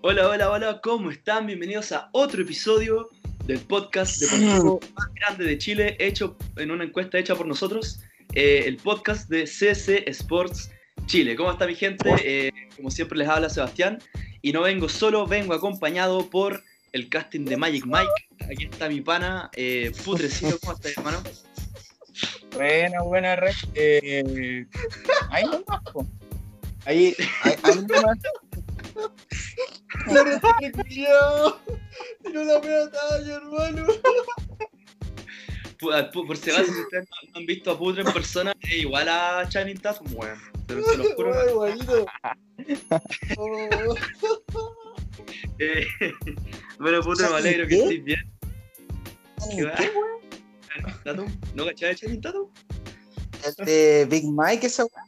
Hola, hola, hola, ¿cómo están? Bienvenidos a otro episodio del podcast deportivo más grande de Chile, hecho en una encuesta hecha por nosotros, eh, el podcast de CC Sports Chile. ¿Cómo está mi gente? Eh, como siempre les habla Sebastián y no vengo solo, vengo acompañado por el casting de Magic Mike. Aquí está mi pana, eh, Futrecito, ¿cómo estás, hermano? Buena, buena red. Eh, ahí nomás. Ahí, ahí, ahí nomás. Culiao. Tiró la media talla, hermano. Por, por, por si acaso, si ustedes no, no han visto a Putre en persona, es igual a Channing Tatum, weón. Pero se los juro. Oh. Eh, bueno, Putre, me alegro que ¿Qué? estés bien. ¿Qué weón? Tatum, ¿no cachai de Channing Tatum? El de Big Mike, esa weá.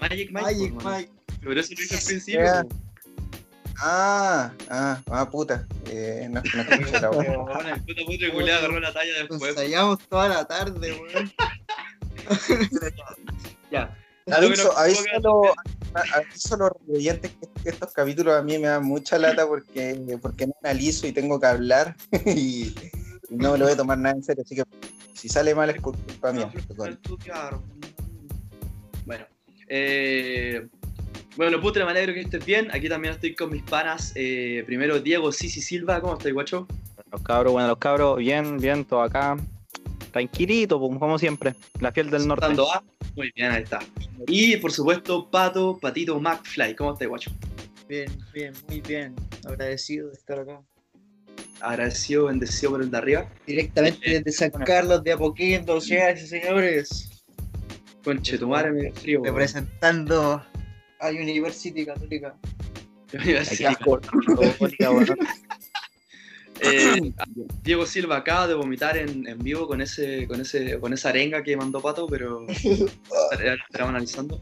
Magic Mike. Magic hermano. Mike. Pero eso lo hice al principio. Ah, ah, ah, puta. Eh, no, no escuché la weá. Bueno, el puta Putre culiao agarró la talla Nos después. ensayamos toda la tarde, weón. Ya. Aviso, nos aviso, a los- aviso a los oyentes que estos capítulos a mí me dan mucha lata porque, porque no analizo y tengo que hablar y, y no me lo voy a tomar nada en serio. Así que si sale mal es culpa mía. Al estudiar. Bueno, eh, bueno, Putre, me alegro que estés bien. Aquí también estoy con mis panas. eh, primero, Diego Sisi Silva. ¿Cómo estás, guacho? Los cabros, bueno, los cabros, bien, bien, todo acá. Tranquilito, pues, como siempre. La fiel del norte. Dando A. Muy bien, ahí está. Y por supuesto, Pato, Patito McFly. ¿Cómo estás, guacho? Bien, bien, muy bien. Agradecido de estar acá. Agradecido, bendecido por el de arriba. Directamente desde San Carlos de Apoquindo, señoras y señores. Conche, tu madre me frío. Representando a University Católica. Alcohólica, bueno. Eh, Diego Silva acaba de vomitar en, en vivo con ese, con ese, con esa arenga que mandó Pato, pero estaremos analizando.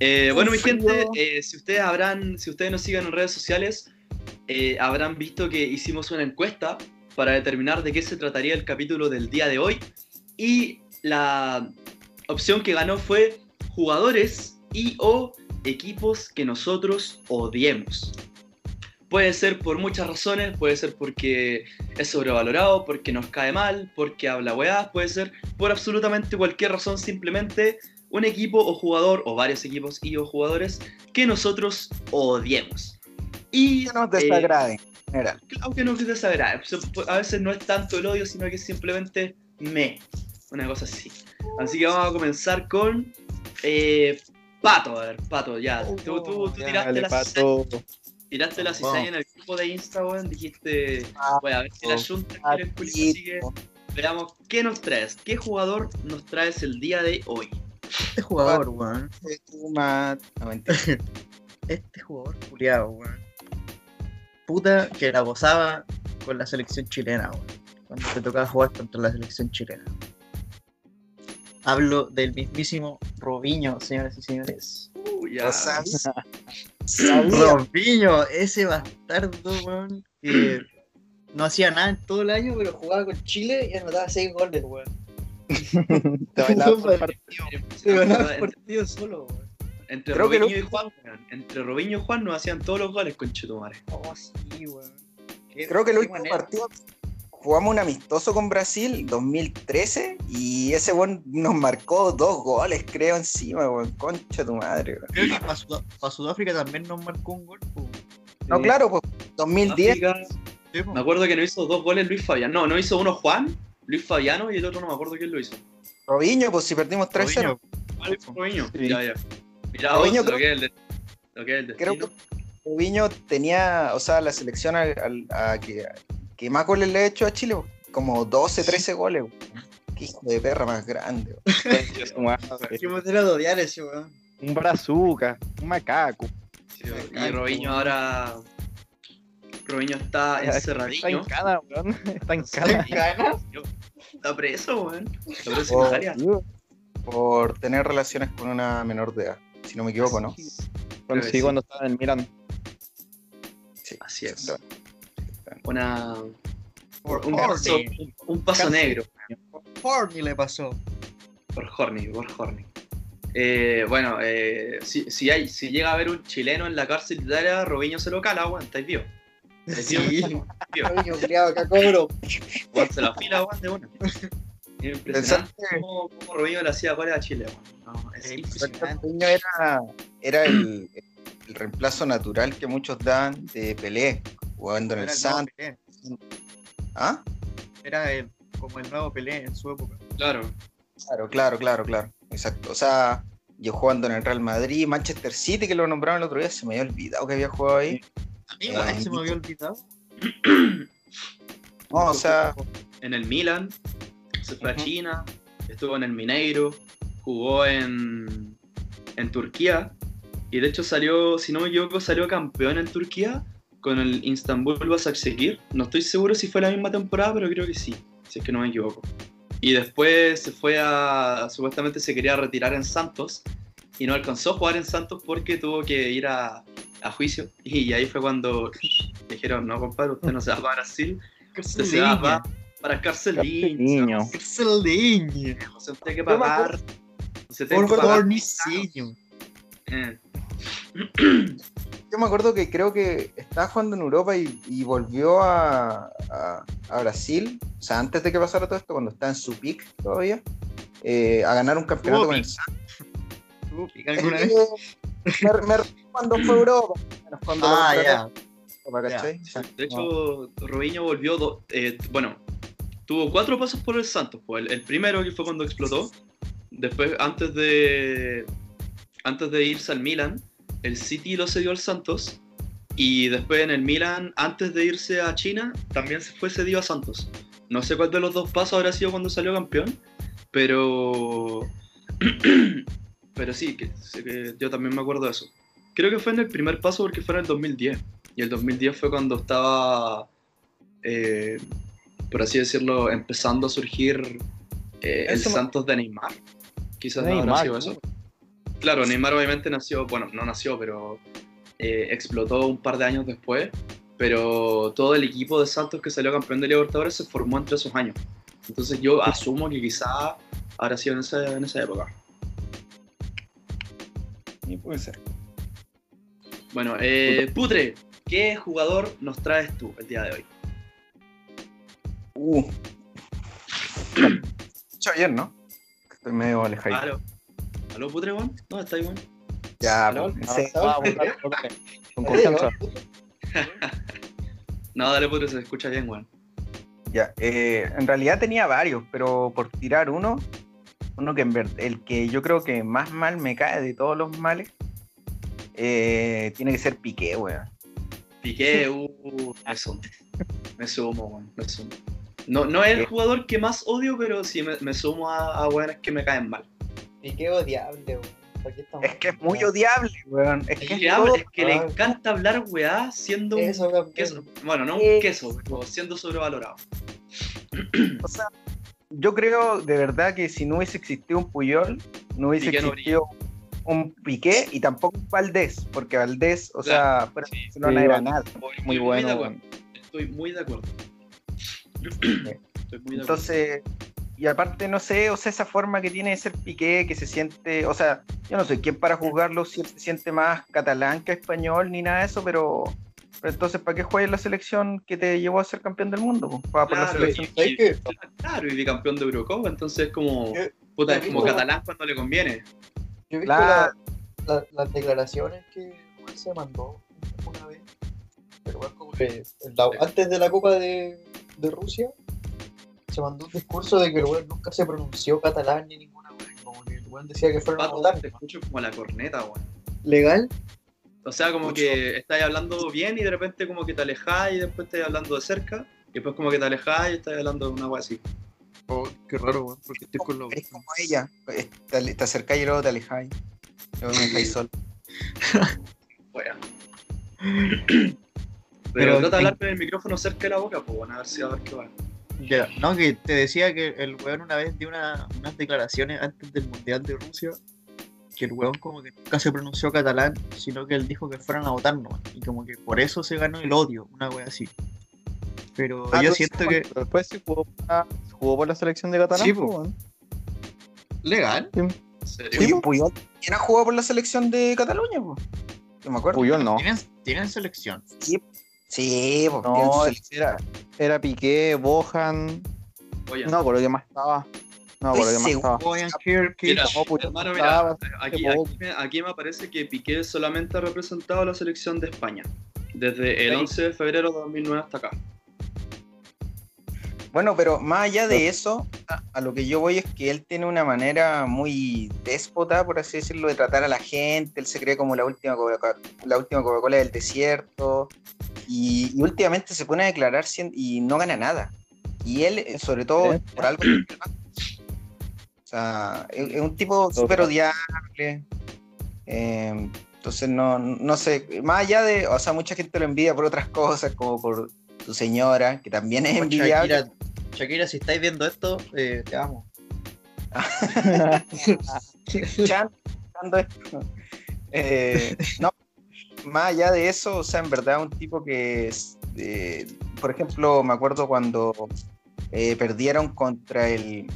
Eh, bueno, mi gente, eh, si ustedes habrán, si ustedes nos siguen en redes sociales, eh, habrán visto que hicimos una encuesta para determinar de qué se trataría el capítulo del día de hoy. Y la opción que ganó fue jugadores y o equipos que nosotros odiemos. Puede ser por muchas razones, puede ser porque es sobrevalorado, porque nos cae mal, porque habla weá, puede ser por absolutamente cualquier razón, simplemente un equipo o jugador, o varios equipos y o jugadores que nosotros odiemos. Y Que nos eh, desagrade, general. Claro que no que desagrade. A veces no es tanto el odio, sino que es simplemente me. Una cosa así. Así que vamos a comenzar con eh, Pato. A ver, Pato, ya. Tú, tú, tú Ya, tiraste, Dale, la pato. tiraste la cizaña en el grupo de Insta, weón. Dijiste, voy a ver si la Junta quiere el culiao", Así que veamos qué nos traes. ¿Qué jugador nos traes el día de hoy? Este jugador, weón. Mentira. Este jugador culiado, weón. Puta que la gozaba con la selección chilena, weón. Cuando te tocaba jugar contra la selección chilena. Hablo del mismísimo Robinho, señoras y señores. Uh, ya. Lo. Robinho, ese bastardo, weón, que no hacía nada en todo el año, pero jugaba con Chile y anotaba 6 goles, weón. Te bailaba por partido. Se ganaba el Entre, partido solo, weón. entre Creo Robinho lo- y Juan, weón. Entre Robinho y Juan nos hacían todos los goles con Chetumare. Oh, sí, weón. Creo que el último manera. partido jugamos un amistoso con Brasil, 2013, y ese weón nos marcó dos goles, creo, encima, weón. Concha tu madre, weón. Creo que para, Sud- para Sudáfrica también nos marcó un gol. No, Sí. claro, pues 2010. África, Sí, po. Me acuerdo que no hizo dos goles Luis Fabiano. No, no hizo uno Juan, Luis Fabiano y el otro no me acuerdo quién lo hizo. Robinho, pues si perdimos 3-0. Robinho. ¿Cuál fue Robinho? Sí. Ya, ya. Mira, Robinho vos, lo creo- que es el, de- lo que es el Creo que Robinho tenía, o sea, la selección al- al- a, que, que más goles le ha hecho a Chile, como 12, 13 goles. weón. Qué hijo de perra más grande. Qué manera de odiar ese, weón. Un brazuca, un macaco. Sí, y Robinho ahora. Robinho está Está encerradillo. en cana, weón. Está en ¿Qué cana. Está preso, weón. Está preso Oh, en Italia. Por tener relaciones con una menor de edad, si no me equivoco, ¿no? Cuando, sí, cuando estaba en el Milan. Sí. Así es. Una. Por Un paso, Horny. un, un paso Casi. negro. Horny le pasó. Por Horny, por Horny. Eh, bueno, eh, si, si, hay, si llega a haber un chileno en la cárcel de Italia, Robinho se lo cala, weón, estáis. Robinho, acá cobro. Weón, se la fila, weón, de una. Es impresionante cómo, cómo Robinho le hacía goles a Chile, weón. No, es impresionante. Robinho era, era el, el reemplazo natural que muchos dan de Pelé, jugando en el Era el Santos. ¿Ah? Era el- como el nuevo Pelé en su época. Claro. Claro, claro, claro, claro. Exacto. O sea, yo jugando en el Real Madrid, Manchester City, que lo nombraron el otro día, se me había olvidado que había jugado ahí. A mí igual Eh, se me había olvidado. No, o sea, En el Milan, se fue a. China, estuvo en el Mineiro, jugó en, en Turquía y de hecho salió, si no me equivoco, salió campeón en Turquía con el Istanbul Başakşehir. No estoy seguro si fue la misma temporada, pero creo que sí, si es que no me equivoco. Y después se fue a, supuestamente se quería retirar en Santos y no alcanzó a jugar en Santos porque tuvo que ir a, a juicio y ahí fue cuando dijeron, no compadre, usted no se va para Brasil, usted se va para, para Carceliño. Niño. Excelente. O sea, usted hay que pagar. Usted tiene Por que pagar. favor, Niceño. Eh, yo me acuerdo que creo que estaba jugando en Europa y, y volvió a, a- a Brasil, o sea, antes de que pasara todo esto, cuando estaba en su pick todavía, eh, a ganar un campeonato Tuvo con el pick. Santos. ¿Tú, pica alguna vez? me, me cuando fue Europa, cuando Ah, ya. Europa, ¿cachai? de hecho, Robinho volvió. do- eh, bueno, tuvo cuatro pasos por el Santos. pues, el, el primero que fue cuando explotó. Después, antes de. Antes de irse al Milan, el City lo cedió al Santos. Y después en el Milan, antes de irse a China, también se fue cedido a Santos. No sé cuál de los dos pasos habrá sido cuando salió campeón, pero. pero sí, que, que yo también me acuerdo de eso. Creo que fue en el primer paso porque fue en el 2010. Y el 2010 fue cuando estaba, eh, por así decirlo, empezando a surgir eh, el Santos de Neymar. Quizás no Neymar, habrá sido eso. Claro, Neymar obviamente nació, bueno, no nació, pero eh, explotó un par de años después. Pero todo el equipo de Santos que salió campeón de Libertadores se formó entre esos años. Entonces yo asumo que quizá habrá sido en esa, en esa época. Sí, puede ser. Bueno, eh, Putre, ¿qué jugador nos traes tú el día de hoy? Uh. Escucho bien, ¿no? Estoy medio alejado. ¿Aló? ¿Aló, Putre, Juan? ¿Dónde está, Juan? Ya, ¿Aló? vamos. Con confianza. No, dale, Putre, se escucha bien, Juan. Ya, eh, en realidad tenía varios, pero por tirar uno, uno que en ver- el que yo creo que más mal me cae de todos los males, eh, tiene que ser Piqué, weón. Piqué, uh, me sumo. Me sumo, Juan, me sumo. No, no es el Eh. jugador que más odio, pero sí me, me sumo a, a weones que me caen mal. Y qué odiable, weón. ¿Para qué estamos Es que es muy odiable, weón. Es que es todo- es que le ah. encanta hablar weá siendo un queso. Bueno, no un queso, pero siendo sobrevalorado. o sea, yo creo de verdad que si no hubiese existido un Puyol, no hubiese Piqué no existido un Piqué y tampoco un Valdés, porque Valdés, o sea, fuera Barcelona Sí, era nada. Estoy Muy bueno. de acuerdo. Estoy muy de acuerdo. Estoy muy de acuerdo. Entonces, y aparte, no sé, o sea, esa forma que tiene de ser Piqué, que se siente, o sea, yo no soy quien para juzgarlo si él se siente más catalán que español ni nada de eso, pero, pero entonces, ¿para qué juegas la selección que te llevó a ser campeón del mundo? Juega por la Claro, selección. y- ¿Sabes y-? Claro, y bicampeón de Eurocopa, entonces es como, puta, es como catalán cuando le conviene. Yo he visto Claro. la- la- las declaraciones que Juan se mandó una vez. Pero bueno, como que antes de la Copa de, de Rusia se mandó un discurso de que el weón nunca se pronunció catalán ni ninguna weón. Como que el weón decía que fueron a Pato, votar. te escucho como la corneta, weón. ¿Legal? O sea, como Mucho. que estáis hablando bien y de repente como que te alejáis y después estáis hablando de cerca y después como que te alejáis y estáis hablando de una wea así. Oh, qué raro, weón, porque estoy con los. Eres como ella, te, te acercáis y luego te alejáis. Luego me dejáis solo. Wea. Pero Pero trata de hablar con el micrófono cerca de la boca, pues bueno, a ver si a ver qué va. Ya, no, que te decía que el weón una vez dio una- unas declaraciones antes del Mundial de Rusia, que el weón como que nunca se pronunció catalán, sino que él dijo que fueran a votar nomás, y como que por eso se ganó el odio, una wea así. Pero Ah, yo siento que... Después sí jugó, por la- jugó por la selección de Catalán. Sí, po. weón. ¿Legal? ¿En serio? Sí. Puyol también ha jugado por la selección de Cataluña, po. Yo me acuerdo. Puyol no. ¿Tienen, tienen selección. Sí, pues No, tiene su selección. era, era Piqué, Bohan. Oye, No, por lo que más estaba. No, por lo que más estaba. Boyan Kirk, Mira, no, hermano, estaba mira, aquí, me, aquí me parece que Piqué solamente ha representado a la selección de España. Desde el Sí. 11 de febrero de 2009 hasta acá. Bueno, pero más allá de eso, a, lo que yo voy es que él tiene una manera muy déspota, por así decirlo, de tratar a la gente. Él se cree como la última Coca- la última Coca-Cola del desierto. Y, y últimamente se pone a declarar y no gana nada. Y él, eh, sobre todo, por algo. O sea, es, es un tipo súper odiable. Eh, entonces, no, no sé, más allá de, o sea, mucha gente lo envidia por otras cosas, como por su señora, que también es envidiable. Shakira, Shakira, si estáis viendo esto, eh, te amo. escuchando esto. Eh, no, más allá de eso, o sea, en verdad un tipo que, es, eh, por ejemplo, me acuerdo cuando eh, perdieron contra el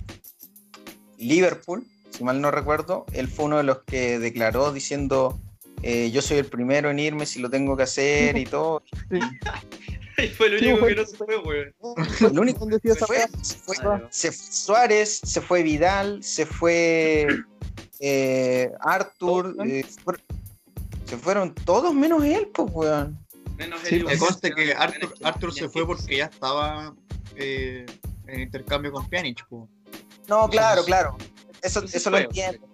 Liverpool, si mal no recuerdo, él fue uno de los que declaró diciendo, eh, yo soy el primero en irme si lo tengo que hacer y todo. Y fue el Sí, único fue- que no se fue, weón. El único ¿Dónde decía esa fue, weá? se fue, Ah, se fue Suárez, se fue Vidal, se fue eh, Arthur, eh, se fueron- se fueron todos menos él, pues, weón. Menos Sí, él Me conste que Arthur, Arthur se fue que- porque ya estaba eh, en intercambio con Pjanic. po. No, claro, claro. Eso, eso lo fue, entiendo.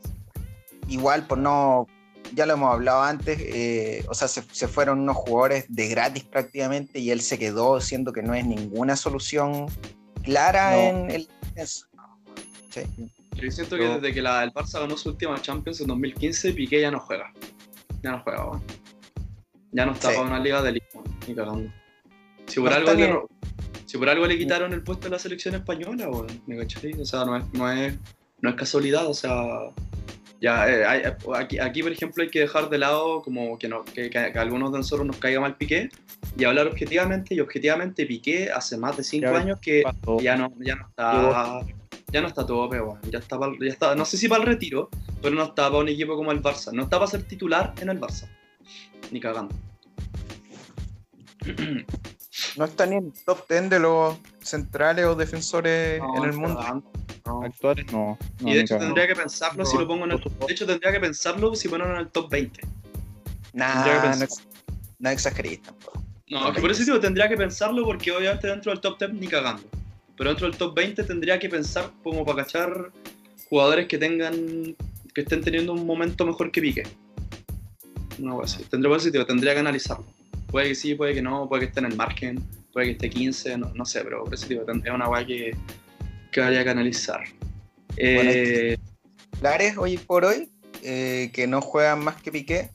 Igual, por no. Ya lo hemos hablado antes, eh, o sea, se, se fueron unos jugadores de gratis prácticamente y él se quedó siendo que no es ninguna solución clara No. en el. eso. Sí. Yo siento que desde que la, el Barça ganó su última Champions en 2015, Piqué ya no juega. Ya no juega, weón. Ya no está Sí. para una liga de liga, ni cagando. Si por, No algo le, si por algo le quitaron el puesto a la selección española, weón, ¿me cachai? O sea, no es, no es, no es casualidad, o sea. Ya, eh, hay- aquí, aquí, por ejemplo, hay que dejar de lado como que, no, que, que a algunos de nosotros nos caiga mal Piqué y hablar objetivamente. Y objetivamente, Piqué hace más de 5 Ya, años que Pasó. ya no, ya no está. Ya no está todo weón. Ya está, pa'l- ya está, no sé si para el retiro, pero no está para un equipo como el Barça. No está para ser titular en el Barça. Ni cagando. No está ni en el top 10 de los centrales o defensores No, en el mundo. cagando, no. Actuales no. no, Y de hecho tendría que pensarlo si lo pongo en el. supuesto. De hecho tendría que pensarlo si ponerlo en el top 20. Nah, no, no exageréis tampoco. No, es que por eso digo, tendría que pensarlo porque obviamente dentro del top 10 ni cagando. Pero dentro del top 20 tendría que pensar como para cachar jugadores que tengan. que estén teniendo un momento mejor que Pique. No, pues sí. Tendría, digo, tendría que analizarlo. Puede que sí, puede que no, puede que esté en el margen, puede que esté 15, no, no sé, pero por eso digo, es una weá que, que habría que analizar. Eh, Lares, hoy por hoy, eh, que no juegan más que Piqué,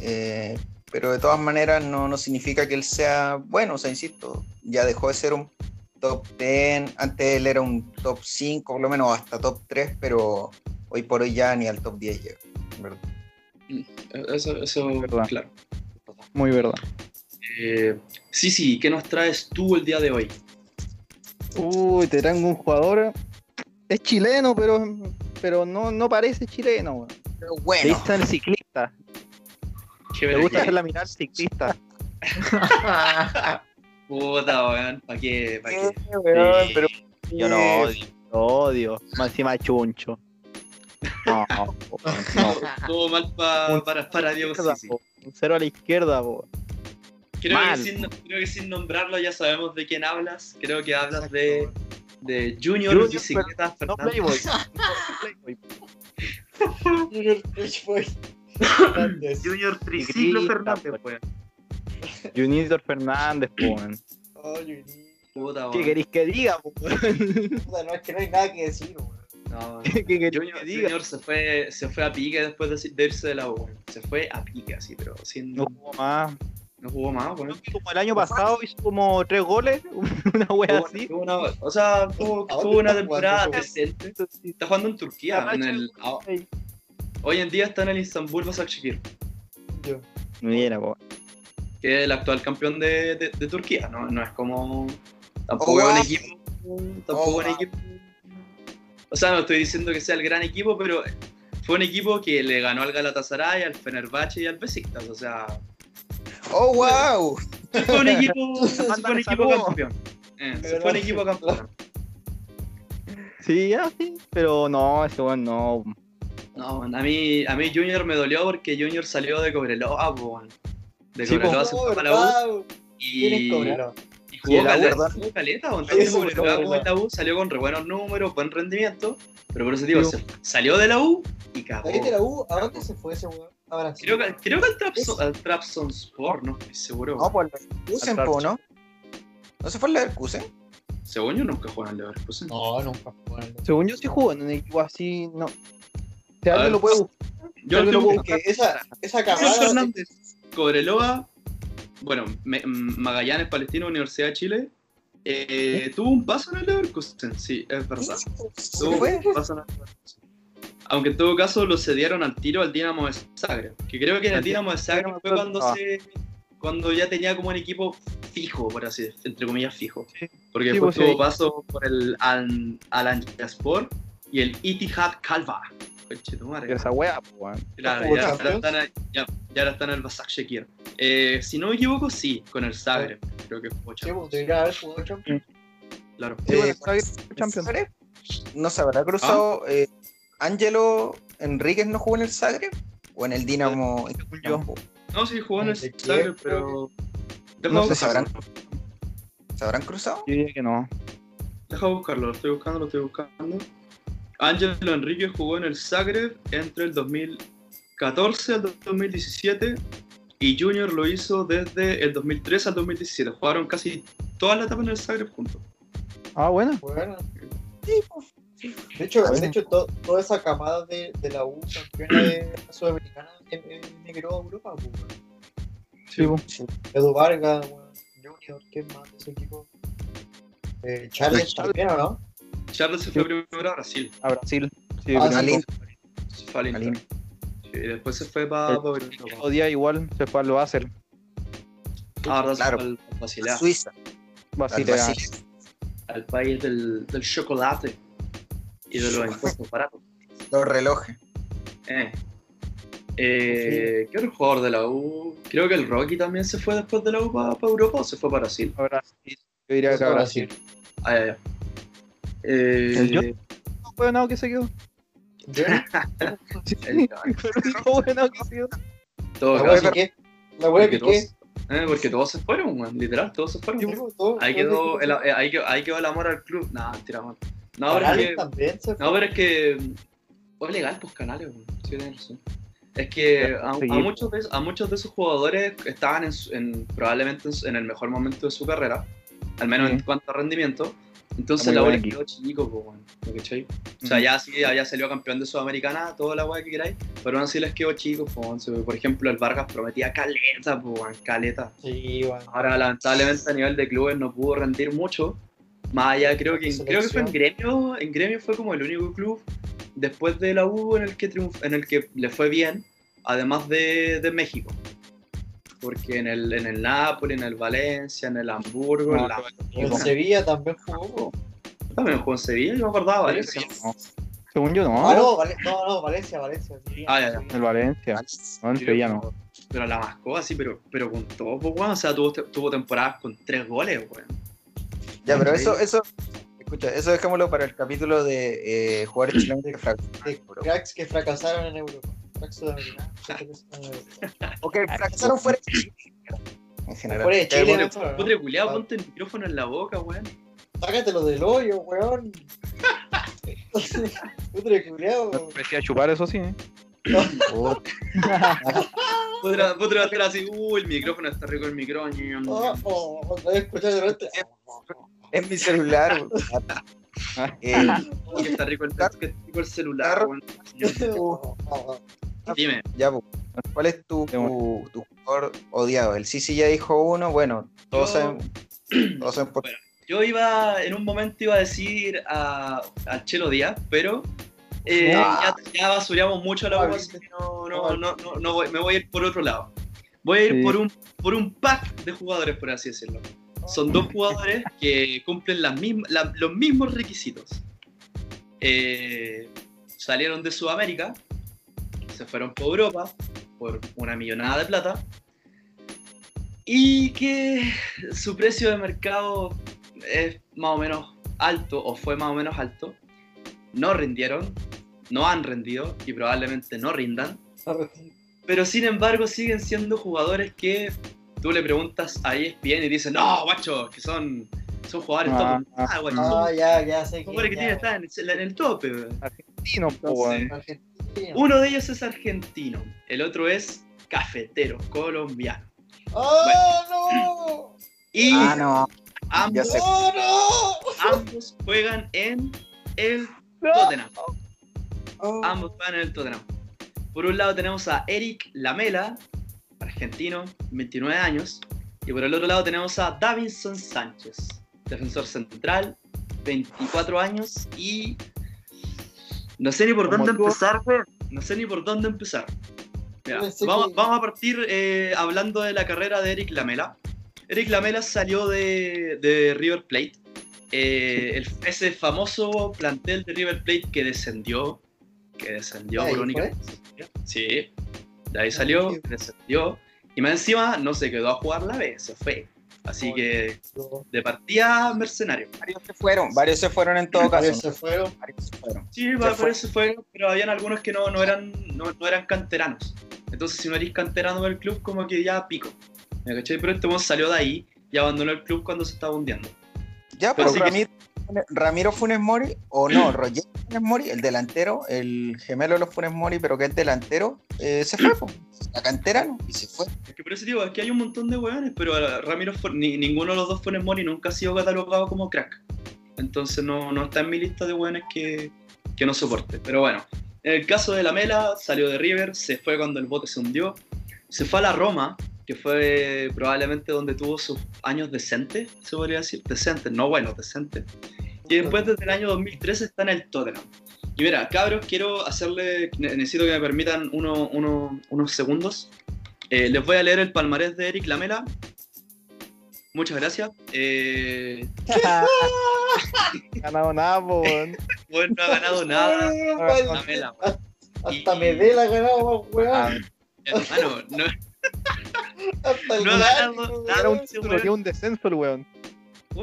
eh, pero de todas maneras no, no significa que él sea bueno, o sea, insisto, ya dejó de ser un top 10, antes él era un top 5, por lo menos hasta top 3, pero hoy por hoy ya ni al top 10 llega, ¿verdad? eso, eso Verdad. claro. Muy verdad. Eh, sí, sí, ¿qué nos traes tú el día de hoy? Uy, te traigo un jugador. Es chileno, pero, pero no, no parece chileno. weón. Pero Le bueno, dicen ciclista. Qué Me gusta hacer la mirada ciclista. Puta, weón, ¿para qué? ¿Pa' qué? eh, weón, pero Yo lo odio, lo odio. Más encima chuncho. No, no, no. Todo mal pa- para, para Diego Sisi. Un cero a la izquierda, po. Creo que, Mal. sin, creo que sin nombrarlo ya sabemos de quién hablas. Creo que hablas de, de Junior, Junior, Bicicleta No Fernández. Playboy. No Playboy. Junior Fernández. Junior Triciclo Fernández, pues. weón. Junior Fernández, weón. Ay, Junior. Puta, ¿Qué queréis que diga, weón? Puta, no, es que no hay nada que decir, weón. No, ¿Qué queréis Junior, que diga? Junior se, fue, se fue a pique después de, de irse de la U. Se fue a pique así, pero sin, No no, jugó más. jugó más, weón. Como el año pasado hizo como tres goles, una wea Tuvo- así. tuvo una- o sea, tuvo, ¿A dónde tuvo una temporada decente. Está jugando en Turquía. En el, a- hoy en día está en el Istanbul Başakşehir, Yo. Mira, po. que es el actual campeón de, de- de Turquía. ¿no? no es como. Tampoco Oh, es un equipo. Tampoco Oh, un equipo. O sea, no estoy diciendo que sea el gran equipo, pero fue un equipo que le ganó al Galatasaray, al Fenerbahce y al Besiktas. O sea, ¡Oh, wow! se fue un equipo, se fue un equipo campeón. Eh, se fue un equipo campeón. Sí, ya, sí. Pero no, ese weón no. No, a mí, a mí Junior me dolió porque Junior salió de Cobreloa, man. De Sí. Cobreloa se fue para la U ¿verdad? ¿Quién es y, Cobreloa? y jugó caleta, jugó entonces Cobreloa. en la U, salió con re buenos números, buen rendimiento, pero por eso digo, Sí. se- salió de la U y cagó. ¿Ahí de la U? ¿A dónde se fue ese weón? A Brasil. Creo que, creo que al, Trabzon, al Trabzonspor, no estoy seguro. No, por el Leverkusen, po, ¿no? ¿No se fue el Leverkusen? Según yo nunca jugó en el Leverkusen. No, nunca jugó en el Según yo sí jugó en un equipo así, no. Si A alguien lo puede buscar. Yo lo puedo que esa, esa camada. Fernández, Cobreloa, bueno, Me- M- Magallanes, Palestino, Universidad de Chile. eh, tuvo un paso en el Leverkusen, sí, es verdad. ¿Se Tuvo un paso en el Leverkusen. Aunque en todo caso lo cedieron al tiro al Dinamo de Zagreb. Que creo que en el Al Dinamo de Zagreb fue cuando se cuando ya tenía como un equipo fijo, por así decirlo, entre comillas fijo. Sí. Porque Sí, después pues, sí. tuvo paso por el Al Alanyaspor y el Itihad Calva. Conchetumare. Esa wea, pues, weón. Claro, ¿Jugó ya, ahora Champions? están, ya, ya ahora están en el Basak Shekir. Eh, si no me equivoco, sí, con el Zagreb. Creo que jugó Sí, Champions. pues, debería haber jugado Champions. Claro. Sí, Eh, bueno, Champions. ¿No se habrá cruzado? eh, ¿Ángelo Enríquez no jugó en el Zagreb? ¿O en el Dinamo? No, sí, jugó en el. Zagreb, pero. No sé, ¿se habrán, ¿se habrán cruzado? Yo diría que no. Deja buscarlo, lo estoy buscando, lo estoy buscando. Ángelo Enrique jugó en el Zagreb entre el 2014 al 2017 y Junior lo hizo desde el 2003 al 2017. Jugaron casi toda la etapa en el Zagreb juntos. Ah, bueno. Bueno. De hecho, de hecho to- toda esa camada de, de la U campeona de la sudamericana em- em- emigró a Europa. pues, weón. Sí, pues. Edu Vargas, weón, Junior, ¿qué más de ese equipo? Eh, Charles también, ¿o no? Charles se fue primero a Brasil. A Brasil. Sí, Ah. Sí, y después se fue para mismo día igual se fue al Basel. Ah, verdad, Claro. se fue al Basilea, Suiza. Basilea. al país del, del chocolate y de los impuestos baratos. Los relojes. Eh. Eh, ¿Qué otro jugador de la U? Creo que el Rocky también se fue después de la U para Europa o se fue para Brasil. A Brasil. Yo diría que a Brasil. Ah, ya, ya. Eh, ¿El Jot? No fue nada que se quedó. Sí, El- bueno que se todo la wea caso, Piqué. La porque Piqué. todos, eh, porque todos se fueron, man, literal, todos se fueron. Sí, pues, todo- Ahí todo quedó, el el, eh, ahí, quedó, ahí quedó el amor al club. Nah, tira mal. No, pero es que, también se fue. no, pero es que. Fue legal, pues canales. Sí, razón. Es que a, a muchos de, a muchos de esos jugadores estaban en, en- probablemente en, en el mejor momento de su carrera, al menos en Sí. cuanto a rendimiento. Entonces la bola quedó chico, pues, bueno, ¿me cachai? O sea, Mm. ya sí, ya salió campeón de Sudamericana, toda la weá que queráis, pero aún así les quedó chico, pues, por ejemplo, el Vargas prometía caleta, pues, caleta. Sí, bueno. Ahora, lamentablemente, a nivel de clubes no pudo rendir mucho. Más allá, creo que, creo que fue en. Gremio. En Gremio fue como el único club después de la U en el que, triunf- en el que le fue bien, además de, de México. Porque en el, en el Napoli, en el Valencia, en el Hamburgo, No, en la- en Sevilla también jugó. también jugó en Sevilla, yo me acordaba, Valencia. No. Según yo, no. Ah, no, Vale- no, no, Valencia, Valencia. sí. Ah, ya, ya. El Valencia. No, en Sevilla no. Pero la mascó así, pero, pero con todo, pues, weón. O sea, tuvo, tuvo temporadas con tres goles, weón. Ya, pero eso, eso, escucha, eso dejémoslo para el capítulo de eh, jugadores chilenos que fracasaron. De cracks que fracasaron en Europa. Cracks sudamericanos. que fracasaron en Europa. O que fracasaron fuera de Chile. En general. Fuera de Chile, Ah. ponte el micrófono en la boca, weón. Sácatelo del hoyo, weón. Putre culiao. Parecía chupar, eso sí. ¿eh? Oh, Putre putre va a estar así, uy, el micrófono está rico el micrófono. Oh, oh, a escuchar de repente. Es mi celular. Eh, Que está rico el, que está rico el celular. Dime, ya, ¿cuál es tu, tu, tu jugador odiado? El Sisi ya dijo uno, bueno, todos Yo- saben, todos saben por Bueno. yo iba, en un momento iba a decir a, a Chelo Díaz, pero eh, Ah. ya, ya basureamos mucho la Ah, que no, no, no, no, no voy- me voy a ir por otro lado. Voy a ir Sí. por, un, por un pack de jugadores, por así decirlo. Son dos jugadores que cumplen las mismas, la- los mismos requisitos. Eh, salieron de Sudamérica, se fueron por Europa por una millonada de plata y que su precio de mercado es más o menos alto o fue más o menos alto. No rindieron, no han rendido y probablemente no rindan, pero sin embargo siguen siendo jugadores que tú le preguntas a ESPN y dicen, no, guacho, que son, son jugadores Ah, top. Ah, guacho, Ah, son ya, ya sé jugadores que tienen estar en el, en el tope. weón". Argentino, Entonces. Argentino. Uno de ellos es argentino, el otro es cafetero, colombiano. ¡Oh, no! Y Ah, no. ambos, Ya sé. ¡Oh, no! ambos juegan en el Tottenham. Oh. Ambos juegan en el Tottenham. Por un lado tenemos a Eric Lamela, argentino, 29 años. Y por el otro lado tenemos a Davinson Sánchez, defensor central, 24 años y... No sé ni por Como dónde tú. empezar, güey. No sé ni por dónde empezar. Mira, vamos, que- vamos a partir eh, hablando de la carrera de Eric Lamela. Eric Lamela salió de, de River Plate. eh, el- ese famoso plantel de River Plate que descendió. Que descendió ¿De ahí por única. Sí. De ahí salió, Sí. descendió. Y más encima no se quedó a jugar la B, se fue. Así que de partida mercenario. Varios se fueron, varios se fueron en todo caso. Varios se fueron. Varios se fueron. Sí, por fue. eso fue, pero habían algunos que no, no eran, no, no eran canteranos. Entonces, si no eres canterano del club, como que ya pico. ¿Me cachai? Pero este salió de ahí y abandonó el club cuando se estaba hundiendo. Ya, Pero pero sí que- Ramiro, Funes Mori, o no, Roger Funes Mori, el delantero, el gemelo de los Funes Mori, pero que es delantero, eh, se fue, po. la cantera no, y se fue. Es que por eso digo, que hay un montón de hueones, pero Ramiro, ni, ninguno de los dos Funes Mori nunca ha sido catalogado como crack. Entonces no, no está en mi lista de hueones que, que no soporte. Pero bueno, en el caso de la Mela, salió de River, se fue cuando el bote se hundió, se fue a la Roma, que fue probablemente donde tuvo sus años decentes, se podría decir, decentes, no buenos, decentes. Y después desde el año 2013 está en el Tottenham. Y mira, cabros, quiero hacerle, ne- necesito que me permitan uno- uno- unos segundos. Eh, les voy a leer el palmarés de Eric Lamela. Muchas gracias. Eh, ganado nada, po, weón. bueno, no ha ganado nada. Ay, Lamela. Hasta Y- Medel ha ganado más, Ah, weón. Hermano, no, Hasta el no ha ganado nada. Era un weón. weón. un descenso el weón.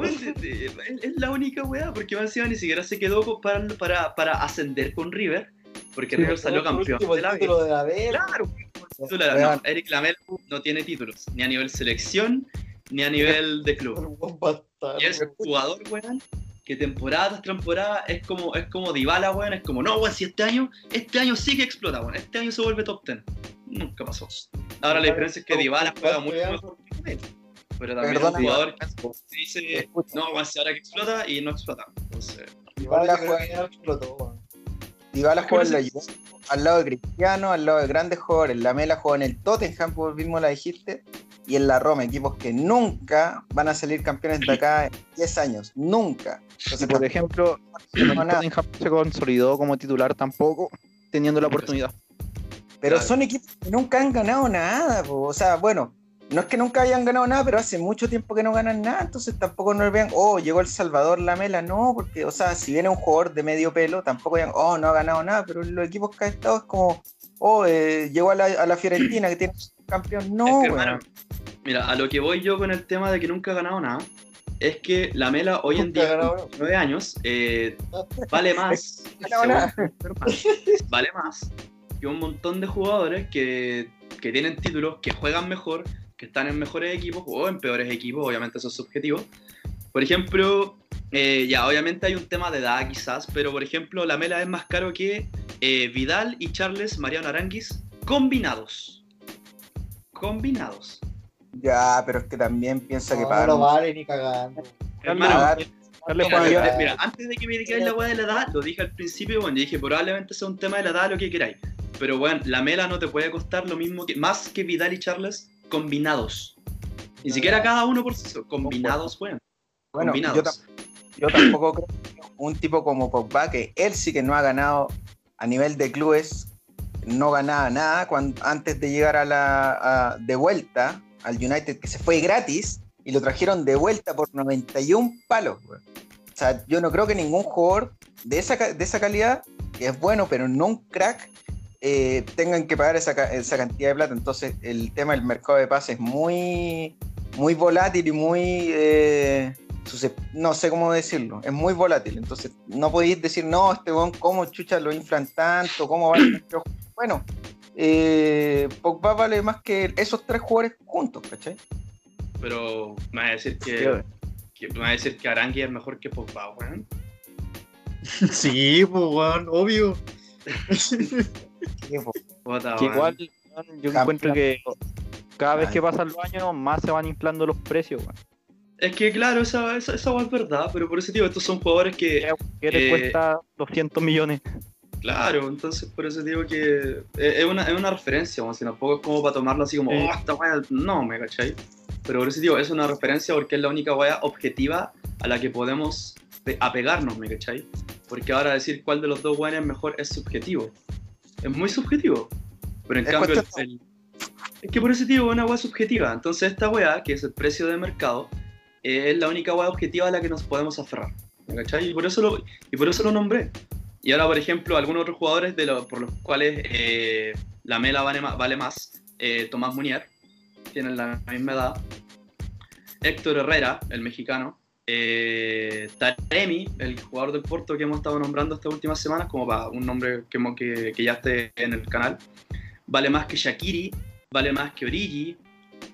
Es es la única weá, porque encima ni siquiera se quedó para, para, para ascender con River, porque Sí, River salió campeón de la título de la B. Claro, no, Eric Lamela no tiene títulos, ni a nivel selección, ni a nivel de club. Y es un jugador, weón, que temporada tras temporada es como, es como Dybala, weón, es como, no, weón, si este año, este año sí que explota, weón, este año se vuelve top 10. Nunca pasó. Ahora la diferencia es que Dybala juega mucho mejor que él. Pero también es un Perdona, jugador que dice, no, ahora que explota y no explota. Entonces, Igual la yo creo juega- que explotó. Dybala juega en la al lado de Cristiano, al lado de grandes jugadores. La Mela juega en el Tottenham, por mismo la dijiste, y en la Roma, equipos que nunca van a salir campeones de acá en 10 años. Nunca. Entonces, Por ejemplo, el. Tottenham se consolidó como titular tampoco, teniendo la oportunidad. Pero Claro. son equipos que nunca han ganado nada, po. o sea, bueno, no es que nunca hayan ganado nada, pero hace mucho tiempo que no ganan nada, entonces tampoco nos vean, oh, llegó el Salvador Lamela, no, porque, o sea, si viene un jugador de medio pelo, tampoco digan, oh, no ha ganado nada, pero en los equipos que ha estado es como, oh, eh, llegó a la, a la Fiorentina que tiene campeón, no, Es que, weón. hermano, mira, a lo que voy yo con el tema de que nunca ha ganado nada, es que la Mela hoy en día, con 9 años, eh, vale más, según vale más que un montón de jugadores que, que tienen títulos, que juegan mejor, que están en mejores equipos o en peores equipos, obviamente eso es subjetivo. Por ejemplo, eh, ya, obviamente hay un tema de edad quizás, pero por ejemplo, la Mela es más caro que eh, Vidal y Charles Mariano Aranguis combinados. Combinados. Ya, pero es que también piensa que pagan. no lo vale ni cagando. Hermano, pagar- Mira, Ayala. mira, antes de que me digáis la weá de la edad, lo dije al principio, bueno, yo dije probablemente sea un tema de la edad, lo que queráis. Pero bueno, la mela no te puede costar lo mismo que, más que Vidal y Charles combinados. Ni siquiera cada uno por sí, solo, combinados, weón. Bueno, combinados. yo tampoco creo que un tipo como Pogba, que él sí que no ha ganado a nivel de clubes, no ganaba nada cuando, antes de llegar a la a- de vuelta al United, que se fue gratis, y lo trajeron de vuelta por 91 palos. O sea, yo no creo que ningún jugador de esa, de esa calidad, que es bueno, pero no un crack, eh, tengan que pagar esa, ca- esa cantidad de plata. Entonces, el tema del mercado de pases es muy, muy volátil y muy. eh, no sé cómo decirlo, es muy volátil. Entonces, no podéis decir, no, este weón, ¿cómo chucha lo inflan tanto? ¿Cómo vale nuestro juego?". Bueno, eh, Pogba vale más que esos tres jugadores juntos, ¿cachai? Pero me va a decir que, que me va a decir que Arangui es mejor que Pogba, weón. Sí, pues, weón, obvio. Que igual, yo encuentro que cada vez que pasan los años, más se van inflando los precios. Es que claro, esa, esa, es verdad, pero por ese tío, estos son jugadores que, ¿Qué le Eh, cuesta 200 millones? claro, entonces por eso digo que es es una, es una referencia, si tampoco es como para tomarlo así como, Sí. oh, esta weá, no, me cachai. Pero por eso digo, es una referencia porque es la única weá objetiva a la que podemos pe- apegarnos, me cachai. Porque ahora decir cuál de los dos weones es mejor es subjetivo. Es muy subjetivo. Pero en Es cambio, el- cuestión- el- es que por ese tío es una weá subjetiva. Entonces esta weá, que es el precio de mercado, eh, es la única weá objetiva a la que nos podemos aferrar. ¿me cachai? Y por eso lo, y por eso lo nombré. Y ahora, por ejemplo, algunos otros jugadores de por los cuales eh, la mela vale más, eh, Tomás Munier, tienen la misma edad, Héctor Herrera, el mexicano, eh, Taremi, el jugador del Porto que hemos estado nombrando estas últimas semanas, como para un nombre que, hemos- que, que ya esté en el canal, vale más que Shakiri, vale más que Origi,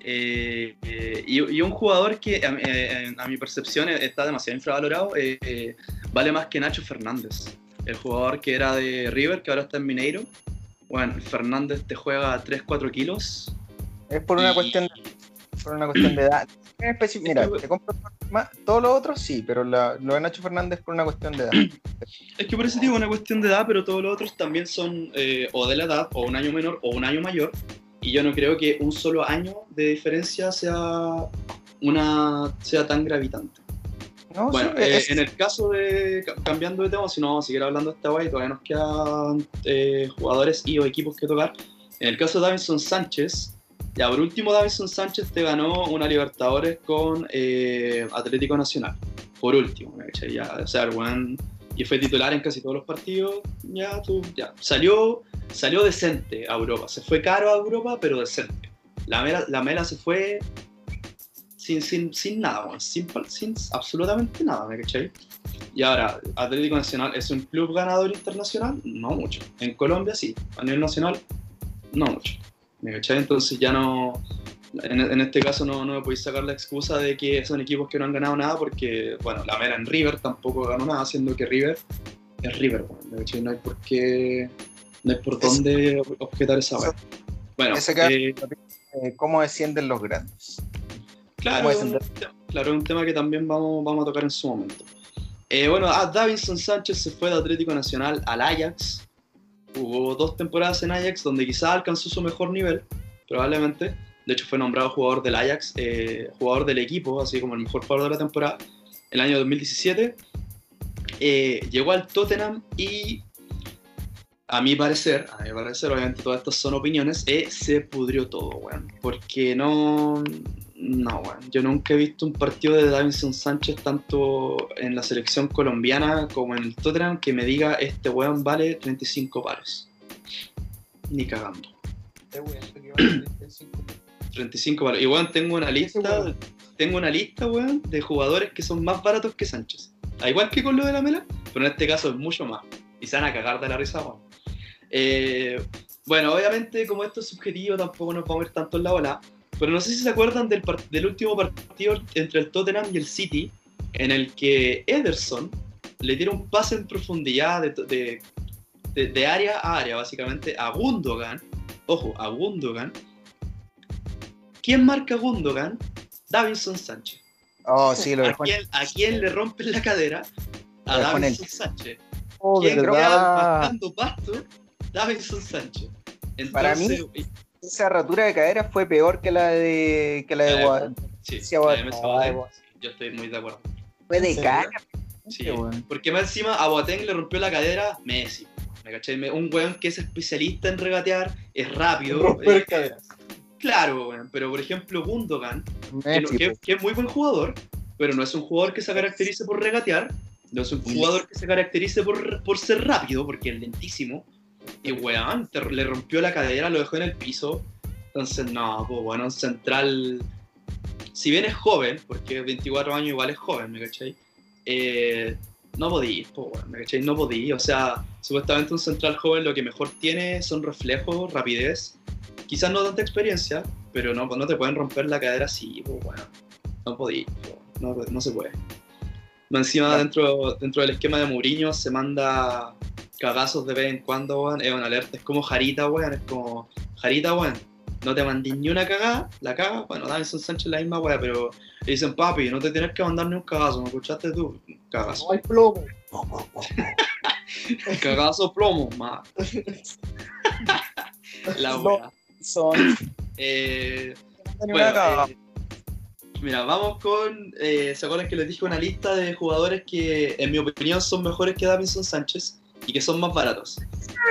eh, eh, y, y un jugador que a, mi- eh, a mi percepción está demasiado infravalorado, vale más que Nacho Fernández, el jugador que era de River, que ahora está en Mineiro. Bueno, Fernández te juega 3-4 kilos. Es por una Y- cuestión de, por una cuestión de edad. En especi- Mira, te compro más, todos los otros sí, pero la- lo de Nacho Fernández por una cuestión de edad. Es que por eso digo una cuestión de edad, pero todos los otros también son eh, o de la edad, o un año menor, o un año mayor. Y yo no creo que un solo año de diferencia sea, una, sea tan gravitante. No, Bueno, sí, eh, es- en el caso de, ca- cambiando de tema, si no vamos a seguir hablando de esta guay, todavía nos quedan eh, jugadores y o equipos que tocar. En el caso de Davinson Sánchez, ya por último Davinson Sánchez te ganó una Libertadores con eh, Atlético Nacional. Por último, ¿me cachai? ya, o y fue titular en casi todos los partidos, ya, tú, ya, salió, salió decente a Europa, se fue caro a Europa, pero decente. La Mela, la Mela se fue sin, sin, sin nada, weón, sin, sin absolutamente nada, ¿me cachai? Y ahora, Atlético Nacional es un club ganador internacional, no mucho. En Colombia sí, a nivel nacional, no mucho. ¿Me cachai? Entonces ya no, en, en este caso no, no me podéis sacar la excusa de que son equipos que no han ganado nada porque, bueno, la mera en River tampoco ganó nada, siendo que River es River, weón, ¿me cachai? No hay por qué, no hay por Es- dónde objetar esa Eso-. Bueno, ese caso- eh, eh, cómo descienden los grandes. Claro, ¿Cómo es es un, el te- claro, es un tema que también vamos, vamos a tocar en su momento. Eh, bueno, ah, Davinson Sánchez se fue de Atlético Nacional al Ajax. Jugó dos temporadas en Ajax donde quizás alcanzó su mejor nivel, probablemente. De hecho, fue nombrado jugador del Ajax, eh, jugador del equipo, así como el mejor jugador de la temporada, el año 2017. Eh, llegó al Tottenham y, a mi parecer, a mi parecer, obviamente todas estas son opiniones, eh, se pudrió todo, weón. Porque no, no, weón. Yo nunca he visto un partido de Davinson Sánchez tanto en la selección colombiana como en el Tottenham que me diga este weón vale 35 palos. Ni cagando. Este weón, este que vale 35. 35 palos. Y weón, tengo una lista, tengo una lista, weón, de jugadores que son más baratos que Sánchez. A igual que con lo de la mela, pero en este caso es mucho más. Y se van a cagar de la risa, weón. Eh, bueno, obviamente, como esto es subjetivo, tampoco nos vamos a ir tanto en la bola. Pero no sé si se acuerdan del, último partido entre el Tottenham y el City, en el que Ederson le tira un pase en profundidad de, de- de- de área a área, básicamente, a Gundogan. Ojo, a Gundogan. ¿Quién marca a Gundogan? Davinson Sánchez. Oh, sí, lo ¿A quién, a quién le rompen la cadera? A Davinson Sánchez. Oh, ¿Quién queda marcando pasto? Davinson Sánchez. Entonces, Para mí, Esa rotura de cadera fue peor que la de que la de La de- Gua- sí, sí, bueno, bueno. yo estoy muy de acuerdo. Fue de cara. Sí, weón. porque más encima a Boateng le rompió la cadera Messi. ¿Me cachai? Me- Un weón que es especialista en regatear, es rápido. Romper eh, caderas. claro, weón, pero por ejemplo Gundogan, que, no- Messi, que- po. que es muy buen jugador, pero no es un jugador que se caracterice por regatear, no es un jugador que se caracterice por, por ser rápido, porque es lentísimo. Y weón, le rompió la cadera, lo dejó en el piso. Entonces, no, pues bueno, central. Si bien es joven, porque 24 años igual es joven, ¿me cachai? Eh, no podí, pues bueno, ¿me cachai? No podí. O sea, supuestamente un central joven lo que mejor tiene son reflejos, rapidez. Quizás no tanta experiencia, pero no, no te pueden romper la cadera así, pues bueno. No podí, po, no, no se puede. Encima, dentro, dentro del esquema de Mourinho, se manda cagazos de vez en cuando, weón. Es una alerta, es como Jarita, weón. Es como, Jarita, weón, no te mandé ni una cagada, la caga, bueno, Davinson Sánchez la misma weá, pero le dicen, papi, no te tienes que mandar ni un cagazo, ¿me escuchaste tú? Cagazo. No hay plomo. Cagazo plomo, ma. la weá. Son. Eh, Bueno, eh, mira, vamos con. eh, ¿Se acuerdan que les dije una lista de jugadores que, en mi opinión, son mejores que Davinson Sánchez y que son más baratos?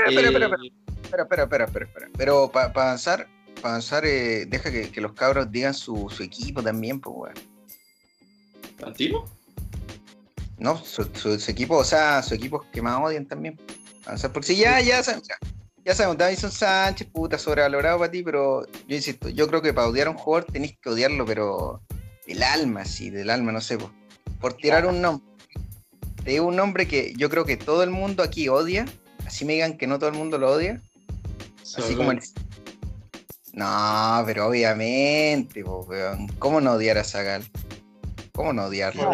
Espera, espera, Eh, espera. Espera, espera, espera, espera, espera. Pero para avanzar, para avanzar, eh, deja que, que los cabros digan su, su equipo también, pues, weón. ¿Antino? No, su, su- su equipo, o sea, su equipo que más odian también. Avanzar, porque si ya, ya, ya, ya sabemos, Davison Sánchez, puta, sobrevalorado para ti, pero yo insisto, yo creo que para odiar a un jugador tenéis que odiarlo, pero del alma, sí, del alma, no sé, po. por tirar un nombre. Te digo un nombre que yo creo que todo el mundo aquí odia, así me digan que no todo el mundo lo odia, Así como el. No, pero obviamente, po. ¿Cómo no odiar a Zagal? ¿Cómo no odiarlo?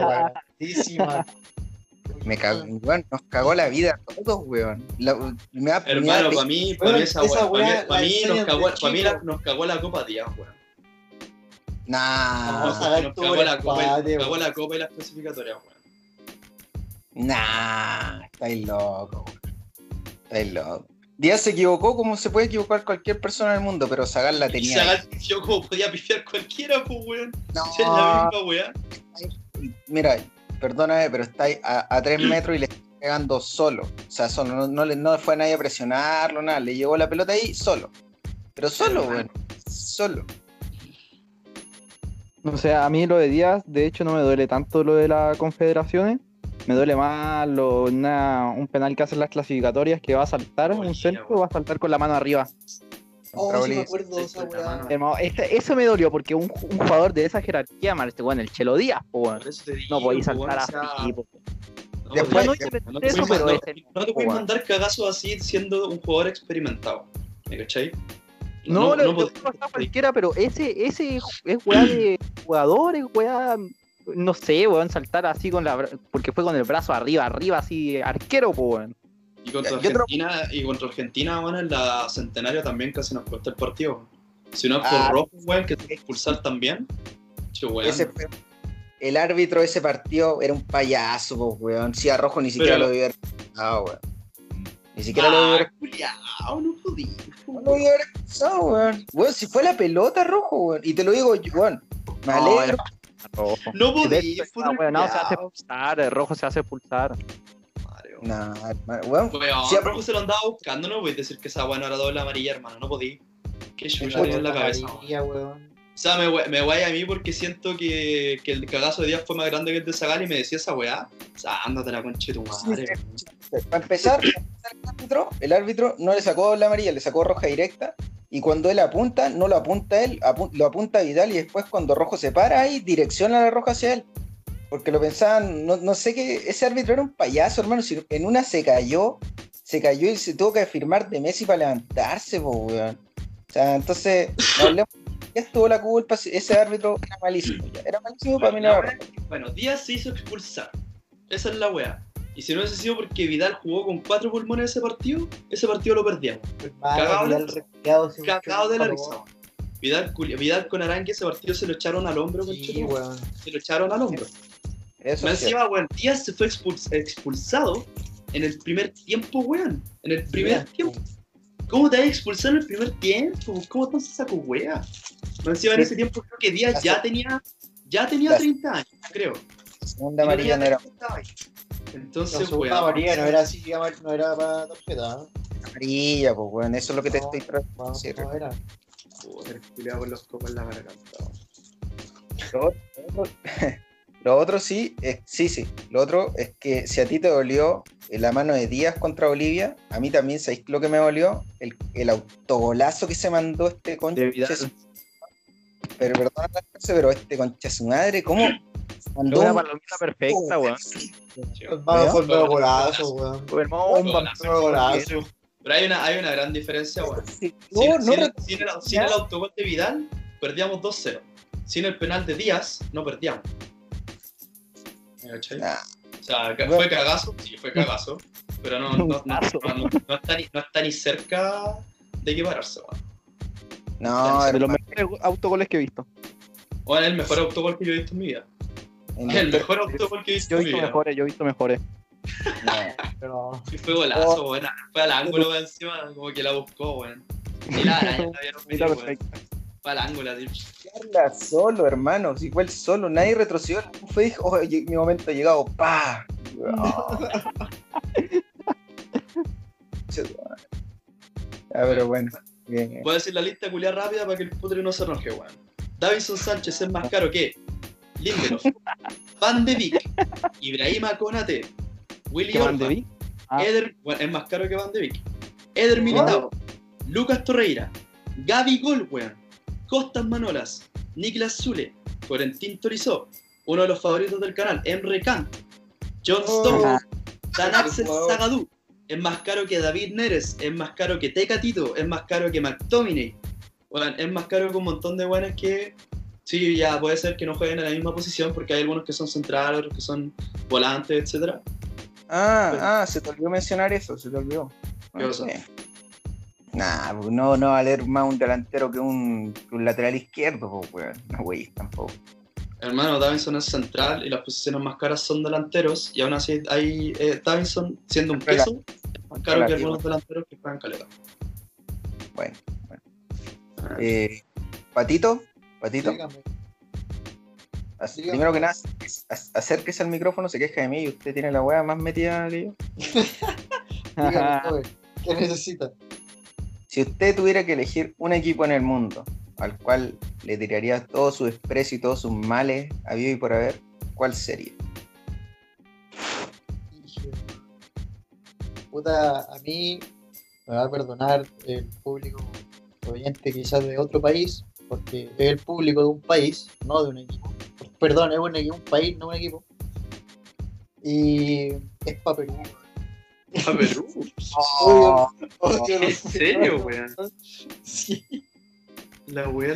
Me cagó, weón, nos cagó la vida a todos, weón. La- me da, me da Hermano, para mí, para mí, esa esa weá- para mí, nos cagó, para mí la- nos cagó la copa Díaz, weón. Nah, Vamos a Nos ver cagó todo el la copa, y- nos cagó weón. la copa y las clasificatorias, weón. nah, estáis loco, weón. Estáis loco. Díaz se equivocó como se puede equivocar cualquier persona en el mundo, pero Zagal la Y tenía. Zagal pifió como podía pifiar cualquiera, pues, weón. No, Si es la misma weá. mira, perdóname, pero estáis a, a tres metros y le está pegando solo. O sea, solo, no, no, le- no fue nadie a presionarlo, nada. Le llegó la pelota ahí solo. Pero solo, weón. Solo. O sea, a mí lo de Díaz, de hecho, no me duele tanto lo de las confederaciones. Me duele más lo, una- un penal que hacen las clasificatorias que va a saltar, Oye, un centro, va a saltar con la mano arriba. Oh, sí me acuerdo de esa weá. Hermano, este- eso me dolió porque un, un jugador de esa jerarquía, man, este weón, el Chelo Díaz, po, no podéis saltar weón, o sea, así, po. no Después- podéis- no no de eso, pero mandar- ese- no te puedes mandar cagazos así siendo un jugador experimentado. ¿Me cachai? No, lo, lo podéis- puede pasar cualquiera, pero ese, ese es weá de jugador, es weá, no sé, weón, saltar así con la porque fue con el brazo arriba, arriba, así, arquero, po, weón. Y contra creo- Argentina, y contra Argentina, bueno, en la centenario también casi nos cuesta el partido. Si no es por Ah. rojo, weón, que te que expulsar también. Che, weón. Ese fue- el árbitro de ese partido era un payaso, po, weón. Si a Rojo ni siquiera Pero- lo haber expulsado, weón. Ni siquiera lo debió haber Ah, culiao, no jodí. no lo haber expulsado, weón. Weón, si fue la pelota, Rojo, weón. Y te lo digo, yo, weón. Me No, alegro. Rojo. No De podí, hecho, fue esa weá no se hace expulsar, el rojo se hace expulsar. Weón. Nah, hermano, weón. Weón, Sí, se lo andaba buscando, no voy a decir que esa weá no era doble amarilla, hermano, no podí. La tenía en la cabeza. weón. O sea, me, me guay a mí porque siento que, que el cagazo de Díaz fue más grande que el de Zagal y me decía esa weá. O sea, ándate la concha de tu madre. weón. Para empezar, para empezar, el árbitro, el árbitro no le sacó la amarilla, le sacó roja directa. Y cuando él apunta, no lo apunta él, apu- lo apunta Vidal y después cuando Rojo se para ahí, direcciona la roja hacia él. Porque lo pensaban, no, no sé qué, ese árbitro era un payaso, hermano. Si en una se cayó, se cayó y se tuvo que firmar de Messi para levantarse, po, weón. O sea, entonces, no hablemos, ya estuvo la culpa, ese árbitro era malísimo. ya, Era malísimo para mí, la bueno, Díaz se hizo expulsar. Esa es la weá. Y si no hubiese sido porque Vidal jugó con cuatro pulmones ese partido, ese partido lo perdíamos. Hermano, Cagado de la- Cagado de la me risa. Vidal, con Arangue ese partido se lo echaron al hombro, Sí. Se lo echaron al hombro. Eso cierto. encima, weón, Díaz se fue expuls- expulsado en el primer tiempo, weón. En el primer tiempo. ¿Cómo te vas a expulsar en el primer tiempo? ¿Cómo te haces saco wea? Me encima en ese tiempo creo que Díaz ya tenía, ya tenía La- 30 años, creo. Segunda amarilla no era La Entonces, segunda weón. amarilla no era así, no era para tarjeta. ¿eh? amarilla, pues, weón. Eso es lo que te No, estoy tratando No, no era. Con los copos en la garganta. weón. Lo otro- Lo otro sí, es, sí, sí. Lo otro es que si a ti te dolió la mano de Díaz contra Bolivia, a mí también, ¿sabéis lo que me dolió? El, el autogolazo que se mandó este concha. Su- Pero perdón, pero este concha su madre, ¿cómo? mandó Una un- palomita perfecta, weón. Hermano, fue el nuevo golazo, weón. Un un. Nuevo golazo. Pero hay una, hay una gran diferencia, weón. Sí, Sin, No, no sin- recuerdo. sin el, sin el autogol de Vidal, perdíamos 2-0. Sin el penal de Díaz, no perdíamos. Nah, O sea, fue cagazo, sí, fue cagazo. Pero no, no, no, no, no- no está, ni, no está ni cerca de equipararse, weón. no, de los mejores autogoles que he visto. Bueno, es el mejor autogol que yo he visto en mi vida. el el- mejor autogol que he visto Yo he en mi visto vida. mejores, yo he visto mejores. No. Pero fue golazo, weón. Fue al ángulo, encima, como que la buscó, weón. Y la araña la weón. perfecta. Fue al ángulo, tío. Habla solo, hermano. Si fue el solo, nadie retrocedió. Fue, dijo, "Oh, mi momento ha llegado. ¡Pa! Ah, pero bueno. bien. Voy a decir la lista culiada rápida para que el putre no se enoje, weón. Davison Sánchez es más caro que Lindelof, Van de Beek, Ibrahima Konate, Willy ¿Qué Van de Orban? Ah. Eder, bueno, es más caro que Van de Beek, Eder Militao, Lucas Torreira, Gaby Gol, weón, Costas Manolas, Niklas Zule, Florentín Torizó, uno de los favoritos del canal, Emre Kant, John Stones, Ah. Dan Axel Wow. Zagadou, es más caro que David Neres, es más caro que Tecatito, es más caro que McTominay, bueno, es más caro que un montón de buenas que sí, ya puede ser que no jueguen en la misma posición porque hay algunos que son centrales, otros que son volantes, etcétera. Ah, ah, se te olvidó mencionar eso, se te olvidó. Nah, pues no, no va a más un delantero que un, que un lateral izquierdo, pues, weón. No, güey, tampoco. Hermano, Davinson es central y las posiciones más caras son delanteros y aún así hay eh, Davinson siendo un peso es más caro que algunos delanteros que juegan caleta. Bueno, bueno. Eh, Patito, Patito, dígame. Primero que nada, ac- acérquese al micrófono, se queja de mí y usted tiene la weá más metida que yo. Dígame, joven, ¿qué necesita? Si usted tuviera que elegir un equipo en el mundo al cual le tiraría todo su desprecio y todos sus males a y por haber, ¿cuál sería? Puta, a mí me va a perdonar el público oyente quizás de otro país, porque es el público de un país, no de un equipo. Perdón, es un, equi- un país, no un equipo. Y es para Perú. ¿A Perú? Obvio, ¿En serio, weón? Sí, La wea,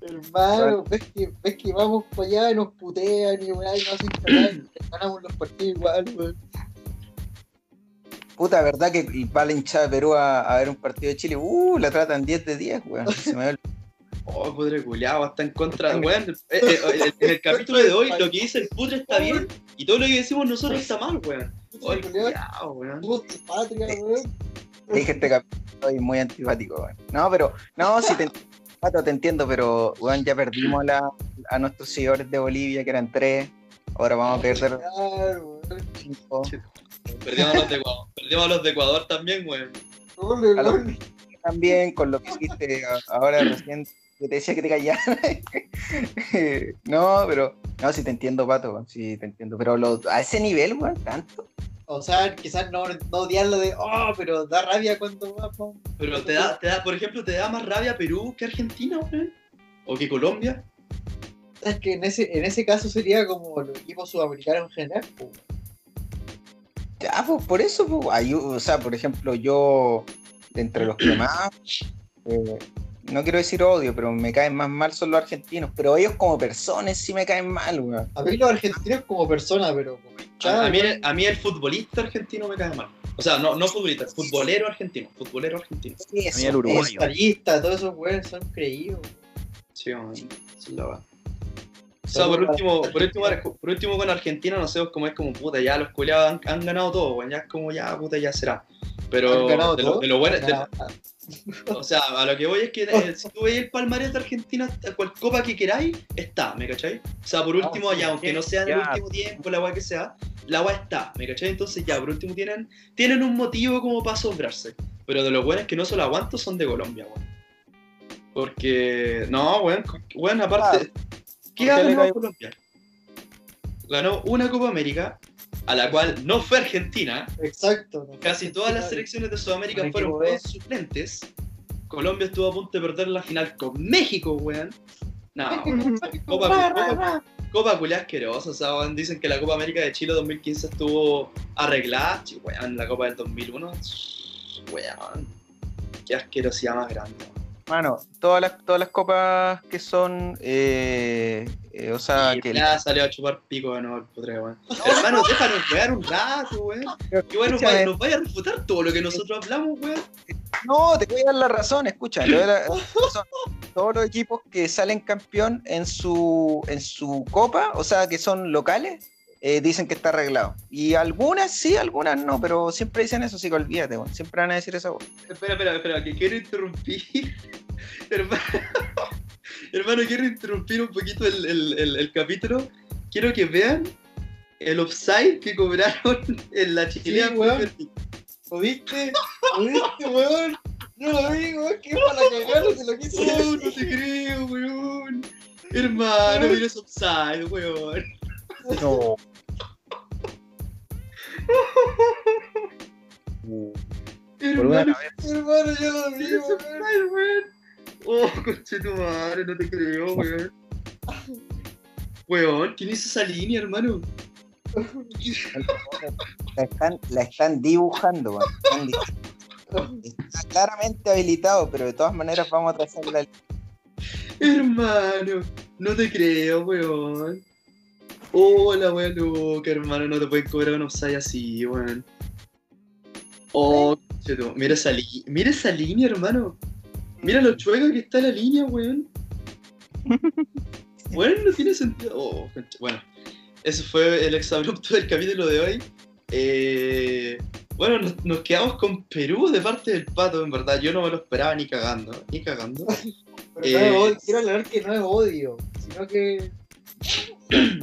hermano, ves que, ves que vamos para allá y nos putean y weá, y nos hacen cagar, y ganamos los partidos igual, weón. Puta, ¿verdad que va la hinchada de Perú a, a ver un partido de Chile? Uh, la tratan 10 de 10, weón. Se me Oh, putre culiao, está en contra. Weón, eh, eh, eh, en el capítulo de hoy lo que dice el putre está bien y todo lo que decimos nosotros está mal, weón. Oh, el culiao, weón. Patria, weón. Dije este capítulo es muy antipático, weón. No, pero, no, sí te, te entiendo, pero, weón, ya perdimos la, a nuestros seguidores de Bolivia, que eran tres. Ahora vamos a perder cinco. Perdimos a los de Ecuador, perdimos a los de Ecuador también, weón. A. También con lo que hiciste a- ahora recién, que te decía que te callas. no, pero, no, sí te entiendo, Pato, weón, sí te entiendo. Pero lo- a ese nivel, weón, tanto. O sea, quizás no, no odiarlo de, oh, pero da rabia cuando vamos. Pero te da, te da, por ejemplo, te da más rabia Perú que Argentina, weón. O que Colombia. Es que en ese, en ese caso sería como los equipos sudamericanos en general. pues. Ya, pues por eso, pues, o sea, por ejemplo, yo, de entre los que más, eh, no quiero decir odio, pero me caen más mal son los argentinos, pero ellos como personas sí me caen mal, weón. A mí los argentinos como persona, pero A, a mí, weón, a mí el futbolista argentino me cae mal. O sea, no, no futbolista, futbolero argentino. Futbolero argentino. Eso, A mí el uruguayo. eso. estadistas, todos esos weones son creídos. Sí, weón. Esa es la weá. O sea, por último, por último, por último con Argentina, no sé cómo es como puta, ya los culiados han, han ganado todo, weón, ya es como ya puta, ya será. Pero ¿Han ganado de, lo, de lo bueno, de- o sea, a lo que voy es que eh, si tú veis el palmarés de Argentina, cual copa que queráis, está, ¿me cachai? O sea, por último, sí, ya, aunque no sea en el último tiempo, la weá que sea, la weá está, ¿me cachai? Entonces ya, por último tienen, tienen un motivo como para asombrarse. Pero de los buenos que no solo aguanto son de Colombia, weón. Porque, no, weón, weón, aparte, ¿qué ¿Por qué ha ganado Colombia? ganó una Copa América, a la cual no fue Argentina. Exacto. no. Casi todas las selecciones de Sudamérica fueron suplentes. Colombia estuvo a punto de perder la final con México, weón. No, Copa, Copa, Copa culia asquerosa, o sea, weón, dicen que la Copa América de Chile 2015 estuvo arreglada, weón, la Copa del 2001, weón, qué asquerosidad más grande. Mano, todas las, todas las copas que son, eh, eh, o sea, y que ya salió a chupar pico de nuevo el putre, weón. Hermano, déjanos wear un rato, weón. Que bueno, nos vaya, nos vaya a refutar todo lo que nosotros hablamos, weón. No, te voy a dar la razón, escucha. la- son todos los equipos que salen campeón en su, en su copa, o sea, que son locales, eh, dicen que está arreglado. Y algunas sí, algunas no, pero siempre dicen eso, así que olvídate, weón. siempre van a decir eso. Espera, espera, espera, que quiero interrumpir. Hermano, hermano, quiero interrumpir un poquito el, el- el- el capítulo. Quiero que vean el offside que cobraron en la chilena. Sí, weón. ¿Lo viste? ¿Lo viste, weón? No lo vi, weón, que para cagar, se lo quise Oh, no te creo, weón. Hermano, mira ese offside, weón. No. Hermano, Hermano, yo lo vi, weón. Oh, conche tu madre, no te creo, weón. Weón, ¿quién hizo esa línea, hermano? La están, la están dibujando, dibujando. Está claramente habilitado, pero de todas maneras vamos a trazar la Hermano, no te creo, weón. Hola, weón, loca, hermano, no te pueden cobrar un offside así, weón. Oh, conchetum- mira esa, li- mira esa línea, hermano. Mira lo chueca que está la línea, weón. Bueno, no tiene sentido. Oh, bueno, ese fue el exabrupto del capítulo de hoy. Eh, bueno, nos, nos quedamos con Perú de parte del pato, en verdad. Yo no me lo esperaba ni cagando, ni cagando. Pero no es Eh, odio, quiero aclarar que no es odio, sino que.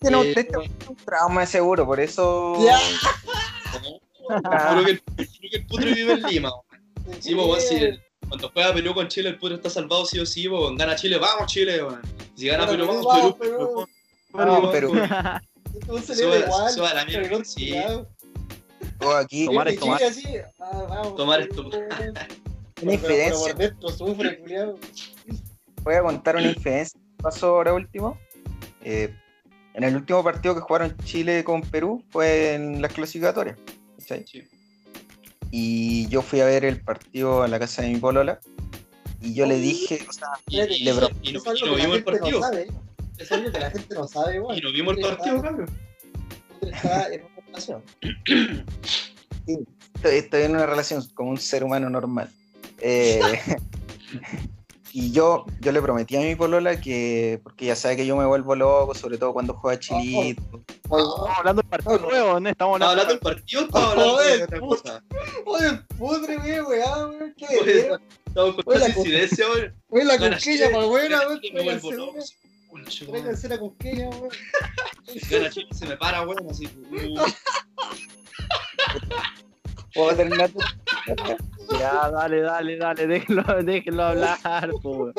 Tiene Eh, un trauma de seguro, por eso. Ya. Creo que, el, que el putre vive en Lima. Sí, pues, si el- cuando juega Perú con Chile, el putre está salvado sí o sí, weón. gana Chile, vamos Chile. Si gana Perú, vamos Perú. Perú. Vamos, Perú. Suba- le igual. suba la mierda, sí. culiao. Yo aquí. Tomar es tomar. Chile así, ah, vamos, Tomar es. Una infidencia. sufre. Voy a contar una infidencia que pasó ahora último. Eh, en el último partido que jugaron Chile con Perú fue en las clasificatorias. Sí. Y yo fui a ver el partido en la casa de mi polola. Y yo le dije, o sea, Y, y, Le bro- y no, y no que la vimos el gente no partido. sabe. Es algo que la gente no sabe, igual. Y no vimos el partido, cabrón. Está en una relación. estoy, estoy en una relación como un ser humano normal. Eh, y yo, yo le prometí a mi polola que, porque ya sabe que yo me vuelvo loco, sobre todo cuando juega Chilito. Estamos hablando del partido nuevo, ¿no? Estamos ¿Estaba hablando hablando del partido estaba hablando de otra cosa? Oye, pudre, weón, weón, qué. Estamos con la incidencia, weón. Oye, la Chile, para buena, weón. Concho, weón. Tráiganse la cosquilla, weón. Gana Chile, se me para, weón, así. ¿Puedo terminar? Ya, dale, dale, dale, déjenlo, déjenlo hablar, po, weón.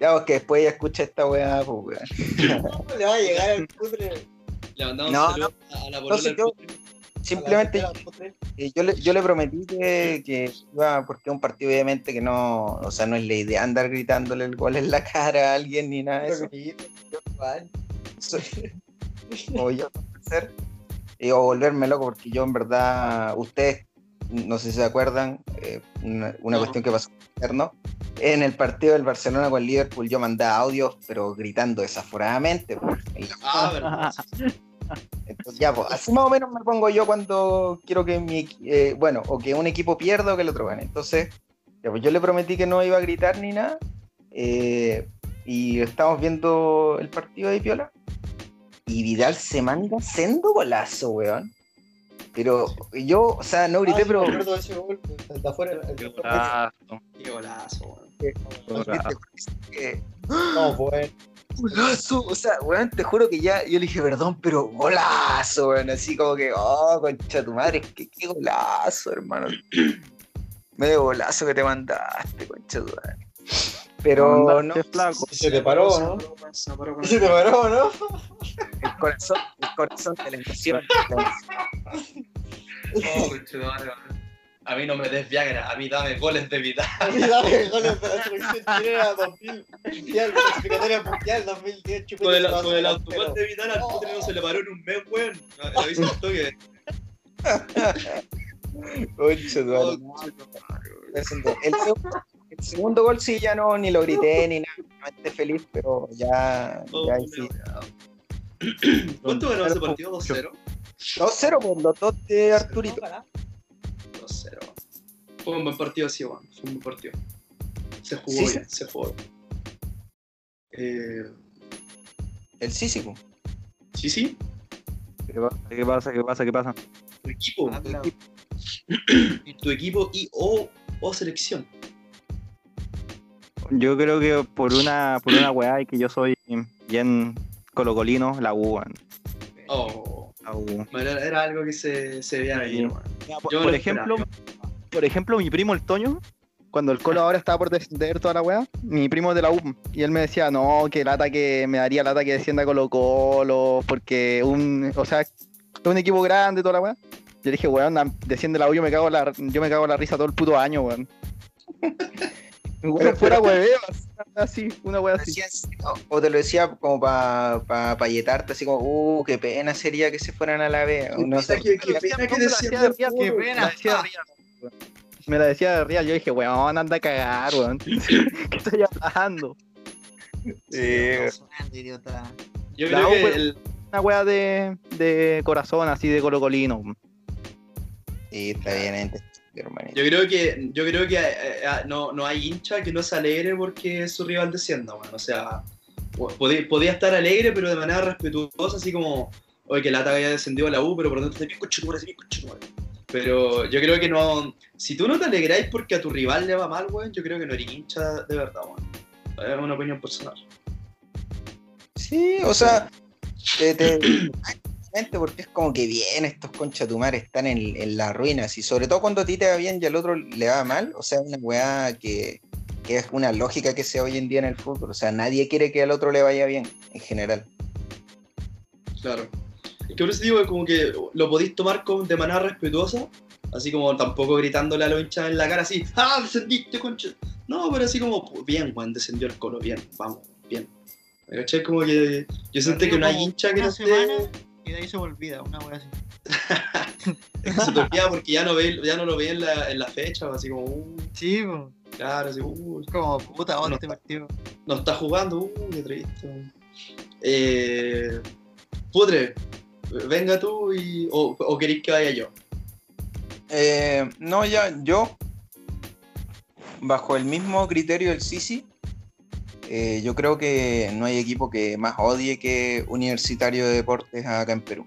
Ya, porque después ella escucha esta weá, pues weón. ¿Cómo le va a llegar al pudre? Le mandamos No, un saludo a la yo- putre. Simplemente A la putre. eh, yo le, yo le prometí que, que iba, porque es un partido obviamente que no, o sea, no es la idea andar gritándole el gol en la cara a alguien ni nada de eso. Yo hacer, eh, o volverme loco, porque yo en verdad, ustedes, no sé si se acuerdan, eh, una, una No. cuestión que pasó interno, en el partido del Barcelona con Liverpool yo mandaba audios, pero gritando desaforadamente. Ah. Entonces, ya, pues, así más o menos me pongo yo cuando quiero que mi, eh, bueno, o que un equipo pierda o que el otro gane. Entonces, ya, pues yo le prometí que no iba a gritar ni nada, eh, y estamos viendo el partido de Piola, y Vidal se manda sendo golazo, weón. Pero yo, o sea, no grité, Ah, sí, pero... de ese gol, de afuera. Qué. Ah, Qué golazo, weón. que- No, bueno. Golazo, o sea, weón, te juro que ya, yo le dije, perdón, pero golazo, weón, así como que, oh, concha tu madre, qué, qué golazo, hermano. Medio golazo que te mandaste, concha tu madre. Pero no, flaco. Se te paró, ¿no? Se te paró, ¿no? el corazón, el corazón de la emoción. Oh. A mí no me des Viagra, a mí dame goles de vida. Dame goles de la selección chilena 2000. Mundial, clasificatoria mundial 2010. chupete Con el, a con el autogol de Vidal al putre no se le paró en un mes, weón. Lo hizo un toque. Oh, madre. El, segundo- el segundo gol sí ya no ni lo grité ni nada, feliz, pero ya, Oh, ya sí. ¿Cuánto ganó ese partido? 2-0. 2-0 por los dos de Arturito. 2-0. Fue un buen partido así, weón. Fue un buen partido. Se jugó Sí, bien, se jugó. Eh, El Sísico. sí, sí. ¿Qué pasa? ¿Qué pasa? ¿Qué pasa? ¿Qué pasa? Tu equipo. Ah, tu claro. equipo, tu equipo y o, o selección. Yo creo que por una, por una weá y que yo soy bien colocolino, la U, weón. Oh, La U. bueno, era, algo que se, se veía venir, weón. Por, ejemplo, esperaba. por ejemplo, mi primo el Toño, cuando el Colo ahora estaba por descender toda la weá, mi primo es de la U, y él me decía, no, que lata que me daría lata que descienda Colo Colo, porque un, o sea, es un equipo grande toda la weá. Yo dije, weón, desciende la U, yo me cago la, yo me cago la risa todo el puto año, weón. Weón, fuera hueveo, así, una weá así. O- te lo decía como para pa, pa yetarte, así como, uh, qué pena sería que se fueran a la B. No sé. Qué- qué pena que Me la descienda decía de Qué real, pena. me la decía de real, weón. Me la decía de real, yo dije, weón, anda a cagar, weón. ¿Qué estoy hablando? Idiota. Yo creo que el, Una weá de, de corazón, así de colocolino. Sí, está bien, ente- hermanito. Yo creo que, yo creo que eh, eh, no, no hay hincha que no se alegre porque su rival descienda, bueno. O sea, po- podía, podía estar alegre, pero de manera respetuosa, así como, oye, que lata haya descendido a la U, pero por dentro te bien coche, bien coche, Pero yo creo que no. Si tú no te alegráis porque a tu rival le va mal, weón, yo creo que no eres hincha de verdad, weón. Es una opinión personal. Sí, o sea, te, te- exactamente, porque es como que bien, estos conchatumares están en, en la ruina, y sobre todo cuando a ti te va bien y al otro le va mal, o sea, una weá que, que es una lógica que se hoy en día en el fútbol, o sea, nadie quiere que al otro le vaya bien, en general. Claro. Es que por eso digo, como que lo podéis tomar con, de manera respetuosa, así como tampoco gritándole a los hinchas en la cara, así, ¡ah, descendiste, concha! No, pero así como, "Pues bien, Juan, descendió el colo, bien, vamos, bien. ¿Me cachai? Como que yo siento que no hay hincha que una no esté. semana Y de ahí se me olvida, una wea así. Es que se te olvida porque ya no, ve, ya no lo ve en la, en la fecha, así como, uh, Sí, po. claro, así, uh, como puta, No ahora este está. partido. no está jugando, uh, qué triste. Eh, Pudre, venga tú y. O, o queréis que vaya yo. Eh, no, ya, yo, bajo el mismo criterio del Sisi, eh, yo creo que no hay equipo que más odie que Universitario de Deportes acá en Perú.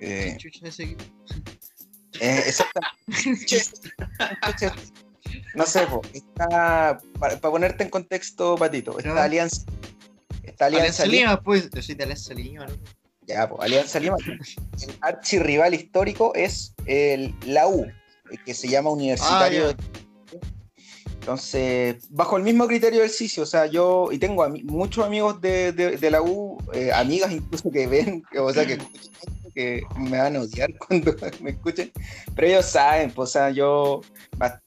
Eh, Chucha ese equipo. Eh, exactamente. no sé, po, está, para, ponerte en contexto, Patito, está. Alianza. Está Alianza, Alianza Lima. Lima, pues. Yo soy de Alianza Lima, ¿no? Ya, po, Alianza Lima. El archirrival histórico es el, la U, que se llama Universitario. Ah, Entonces, bajo el mismo criterio del Sisi, o sea, yo, y tengo muchos amigos de, de- de la U, eh, amigas incluso que ven, que, o sea, que que me van a odiar cuando me escuchen, pero ellos saben, pues, o sea, yo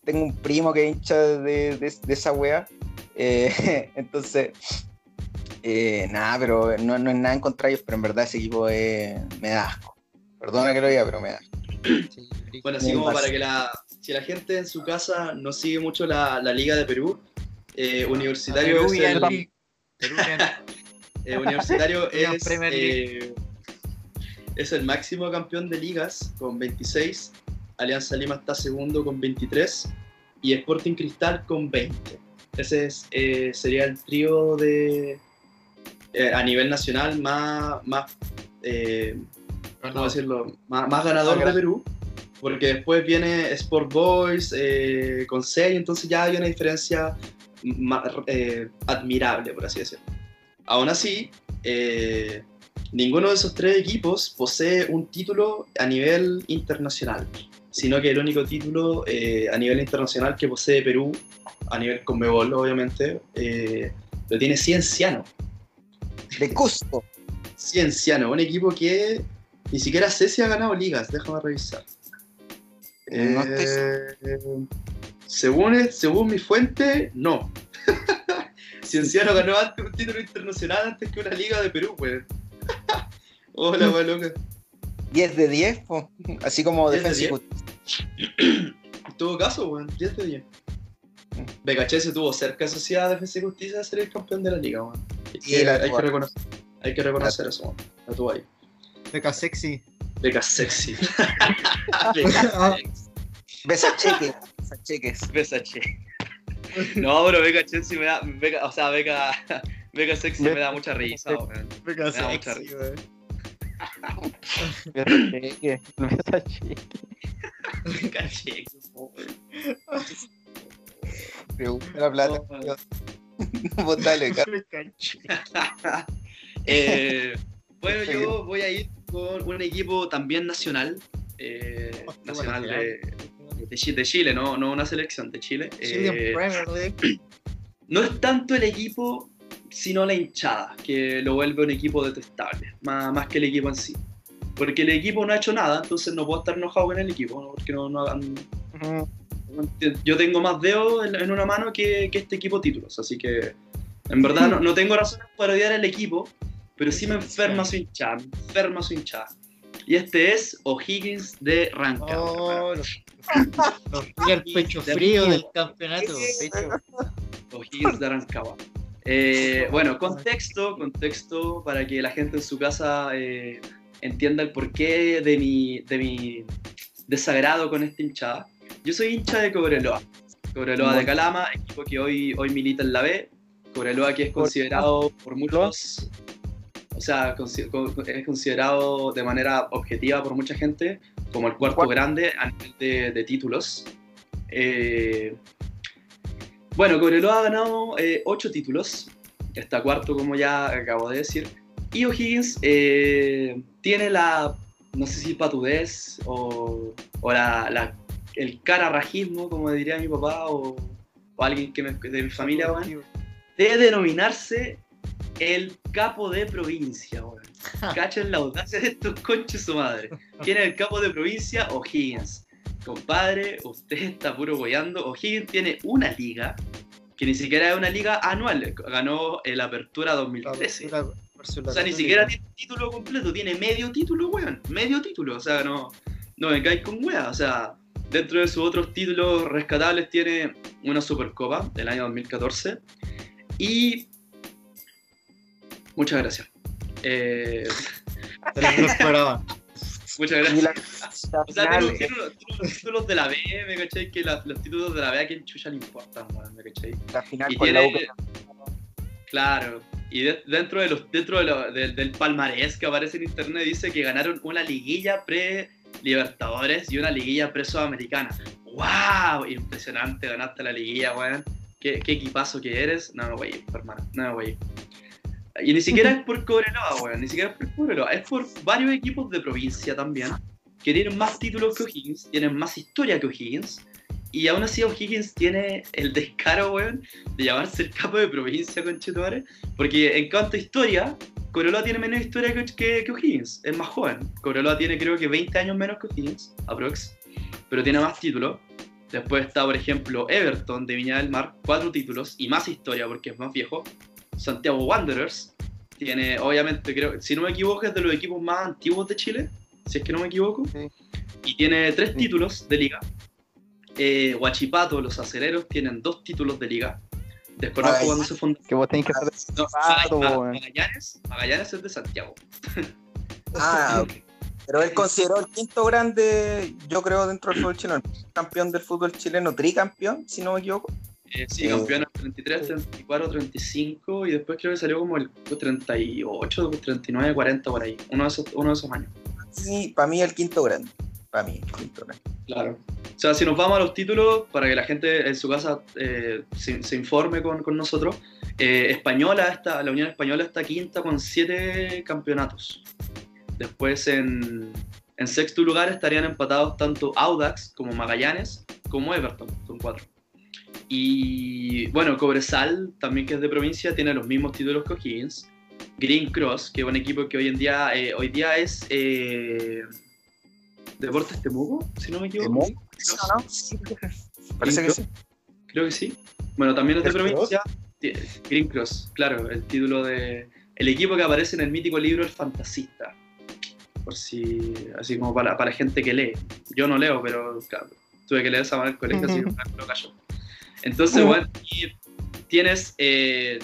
tengo un primo que hincha de, de- de esa wea, eh, entonces, eh, nada, pero no, no es nada en contra ellos, pero en verdad ese equipo es- me da asco. Perdona que lo diga, pero me da asco. Sí. Bueno, así como para que la. Si la gente en su casa no sigue mucho la, la Liga de Perú, eh, Universitario Perú es el. Perú eh, universitario es, eh, es el máximo campeón de ligas con 26. Alianza Lima está segundo con 23. Y Sporting Cristal con 20. Ese es, eh, sería el trío de. eh, a nivel nacional más. más eh, ¿cómo decirlo? Más, más ganador de Perú. Porque después viene Sport Boys eh, con 6, entonces ya hay una diferencia eh, admirable, por así decirlo. Aún así, eh, ninguno de esos tres equipos posee un título a nivel internacional. sino que el único título eh, a nivel internacional que posee Perú, a nivel Conmebol, obviamente, eh, lo tiene Cienciano. De Cusco. Cienciano, un equipo que ni siquiera sé si ha ganado ligas, déjame revisar. No estoy Eh, según, según mi fuente, no. Cienciano ganó antes un título internacional antes que una liga de Perú, pues. Hola, weón, loca. 10 de 10, po. así como 10 de defensa y 10. justicia. En todo caso, weón, 10 de 10. BKC se tuvo cerca, sí, a Defensa y Justicia de ser el campeón de la liga, weón. Hay Sí, que, la hay tuvo. que reconocer, hay que reconocer eso, weón. La tuvo ahí. Beca sexy. Beca sexy. Beca sexy. Besa cheques. Besa cheques. Besa che. No, pero Beca Chelsea me da. Beca, o sea, Beca, Beca Sexy me da mucha risa, weón. Beca Me da mucha sexy. Cheque, mesa cheque. Beca weón. Pregunta la plata. Beca Eh, bueno, yo voy a ir con un equipo también nacional. eh, nacional de, de Chi- de Chile, no, no una selección de Chile. Chilean Eh, Premier League. no es tanto el equipo, sino la hinchada, que lo vuelve un equipo detestable, más, más que el equipo en sí. Porque el equipo no ha hecho nada, entonces no puedo estar enojado con el equipo, ¿no? porque no, no hagan- Ujú. yo tengo más dedos en, en una mano que, que este equipo títulos, así que en verdad no, no tengo razones para odiar al equipo, pero sí me enferma su hinchada, me enferma su hinchada. Y este es O'Higgins de Rancagua. Oh, los, los tira el pecho frío del campeonato. O'Higgins de Rancagua. Eh, bueno, contexto, contexto para que la gente en su casa eh, entienda el porqué de mi, de mi desagrado con esta hinchada. Yo soy hincha de Cobreloa. Cobreloa de Calama, equipo que hoy, hoy milita en la B. Cobreloa que es considerado por muchos, o sea, es considerado de manera objetiva por mucha gente como el cuarto grande a nivel de, de títulos. Eh, bueno, Cobreloa ha ganado eh, ocho títulos, está cuarto como ya acabo de decir, y O'Higgins eh, tiene la, no sé si patudez o, o la, la- el cararrajismo, como diría mi papá o, o alguien que me- de mi familia, de denominarse el capo de provincia, weón. Cachen la audacia de estos conches su madre. ¿Quién es el capo de provincia? O'Higgins. Compadre, usted está puro goyando. O'Higgins tiene una liga, que ni siquiera es una liga anual. Ganó el Apertura 2013. O sea, ni siquiera tiene título completo, tiene medio título, weón. Medio título. O sea, no, no me caes con weá. O sea, dentro de sus otros títulos rescatables tiene una Supercopa del año 2014. Y. Muchas gracias. Eh, Te lo esperaba. muchas gracias. La, la O sea, final, unos títulos de la B, ¿me cachai? Que la- los títulos de la B a quién chucha le importan, weón, ¿me cachai? la final Y con la U. claro, y de- dentro, de los, dentro de lo- del- del palmarés que aparece en internet dice que ganaron una liguilla pre-Libertadores y una liguilla pre-Sudamericana. ¡Wow! Impresionante, ganaste la liguilla, weón. ¿Qué, qué equipazo que eres. No me voy a ir, hermano, no me voy a ir. Y ni siquiera es por Cobreloa, weón, ni siquiera es por Cobreloa, es por varios equipos de provincia también, que tienen más títulos que O'Higgins, tienen más historia que O'Higgins, y aún así O'Higgins tiene el descaro, weón, de llamarse el capo de provincia, conchetumare, porque en cuanto a historia, Cobreloa tiene menos historia que, que, que O'Higgins, es más joven. Cobreloa tiene creo que 20 años menos que O'Higgins, aprox, pero tiene más títulos. Después está, por ejemplo, Everton de Viña del Mar, cuatro títulos y más historia porque es más viejo. Santiago Wanderers tiene, obviamente, creo, si no me equivoco, es de los equipos más antiguos de Chile, si es que no me equivoco, Sí. y tiene tres títulos de liga. Eh, Huachipato, los aceleros, tienen dos títulos de liga. Desconozco cuándo se fundó. Que vos tenés que hacer. No. Magallanes, Magallanes es de Santiago. Ah, ok. Pero él consideró el quinto grande, yo creo, dentro del fútbol chileno. Campeón del fútbol chileno, tricampeón, si no me equivoco. Eh, sí, campeón en 33, 34, 35 y después creo que salió como el 38, 39, 40 por ahí. Uno de esos, uno de esos años. Y para mí el quinto grande. Para mí, el quinto grande. Claro. O sea, si nos vamos a los títulos, para que la gente en su casa eh, se, se informe con, con nosotros, eh, Española está, la Unión Española está quinta con siete campeonatos. Después en, En sexto lugar estarían empatados tanto Audax como Magallanes como Everton, con cuatro. Y bueno, Cobresal, también que es de provincia, tiene los mismos títulos que O'Higgins. Green Cross, que es un equipo que hoy en día, eh, hoy día es eh, Deportes Temuco, si no me equivoco. ¿Temuco? ¿no? Sí, parece que sí. Creo que sí. Bueno, también es de ¿Es provincia. Green Cross, claro, el título de. El equipo que aparece en el mítico libro El Fantasista. Por si. Así como para, para gente que lee. Yo no leo, pero claro, tuve que leer esa manera en el colegio, así que me lo callo. Entonces, bueno, tienes eh,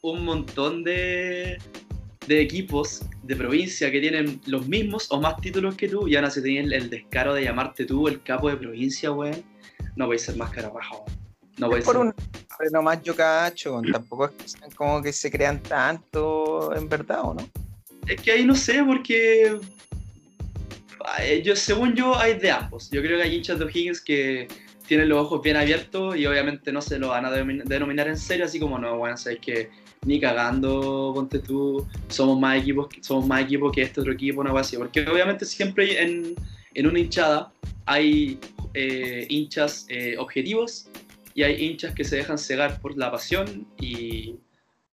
un montón de, de equipos de provincia que tienen los mismos o más títulos que tú, y ahora se tienen el descaro de llamarte tú el capo de provincia, weón. No voy a ser más carabaja, weón. No voy a por ser. un nombre nomás yo cacho, tampoco es que sean como que se crean tanto en verdad, ¿o no? Es que ahí no sé, porque. eh, Yo, según yo, hay de ambos. Yo creo que hay hinchas de O'Higgins que tienen los ojos bien abiertos y obviamente no se lo van a denominar, en serio, así como no, bueno, sabes que ni cagando, ponte tú, somos más equipos, somos más equipos que este otro equipo, una cosa así. Porque obviamente siempre en, en una hinchada hay eh, hinchas eh, objetivos y hay hinchas que se dejan cegar por la pasión y,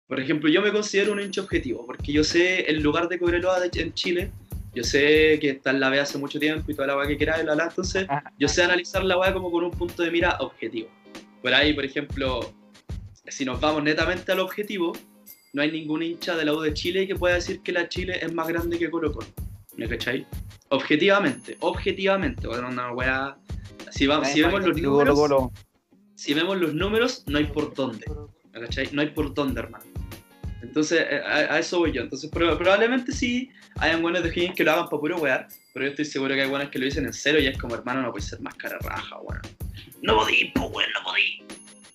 por ejemplo, yo me considero un hincha objetivo porque yo sé el lugar de Cobreloa en Chile, yo sé que está en la B hace mucho tiempo y toda la weá que quieras, bla, bla, entonces yo sé analizar la weá como con un punto de mira objetivo. Por ahí, por ejemplo, si nos vamos netamente al objetivo, no hay ningún hincha de la U de Chile que pueda decir que la Chile es más grande que Colo Colo. ¿Me cachai? Objetivamente, objetivamente, bueno, una weá... Si, vamos, si vemos los números, Colo Colo. si vemos los números, no hay por dónde. ¿me cachai? No hay por dónde, hermano. Entonces, eh, a, a eso voy yo. Entonces, proba- probablemente sí hayan buenos de Higgins que lo hagan para puro wear, pero yo estoy seguro que hay buenos que lo dicen en serio y es como, hermano, no puede ser más cara raja, weón. No podí, pues, weón, no podí.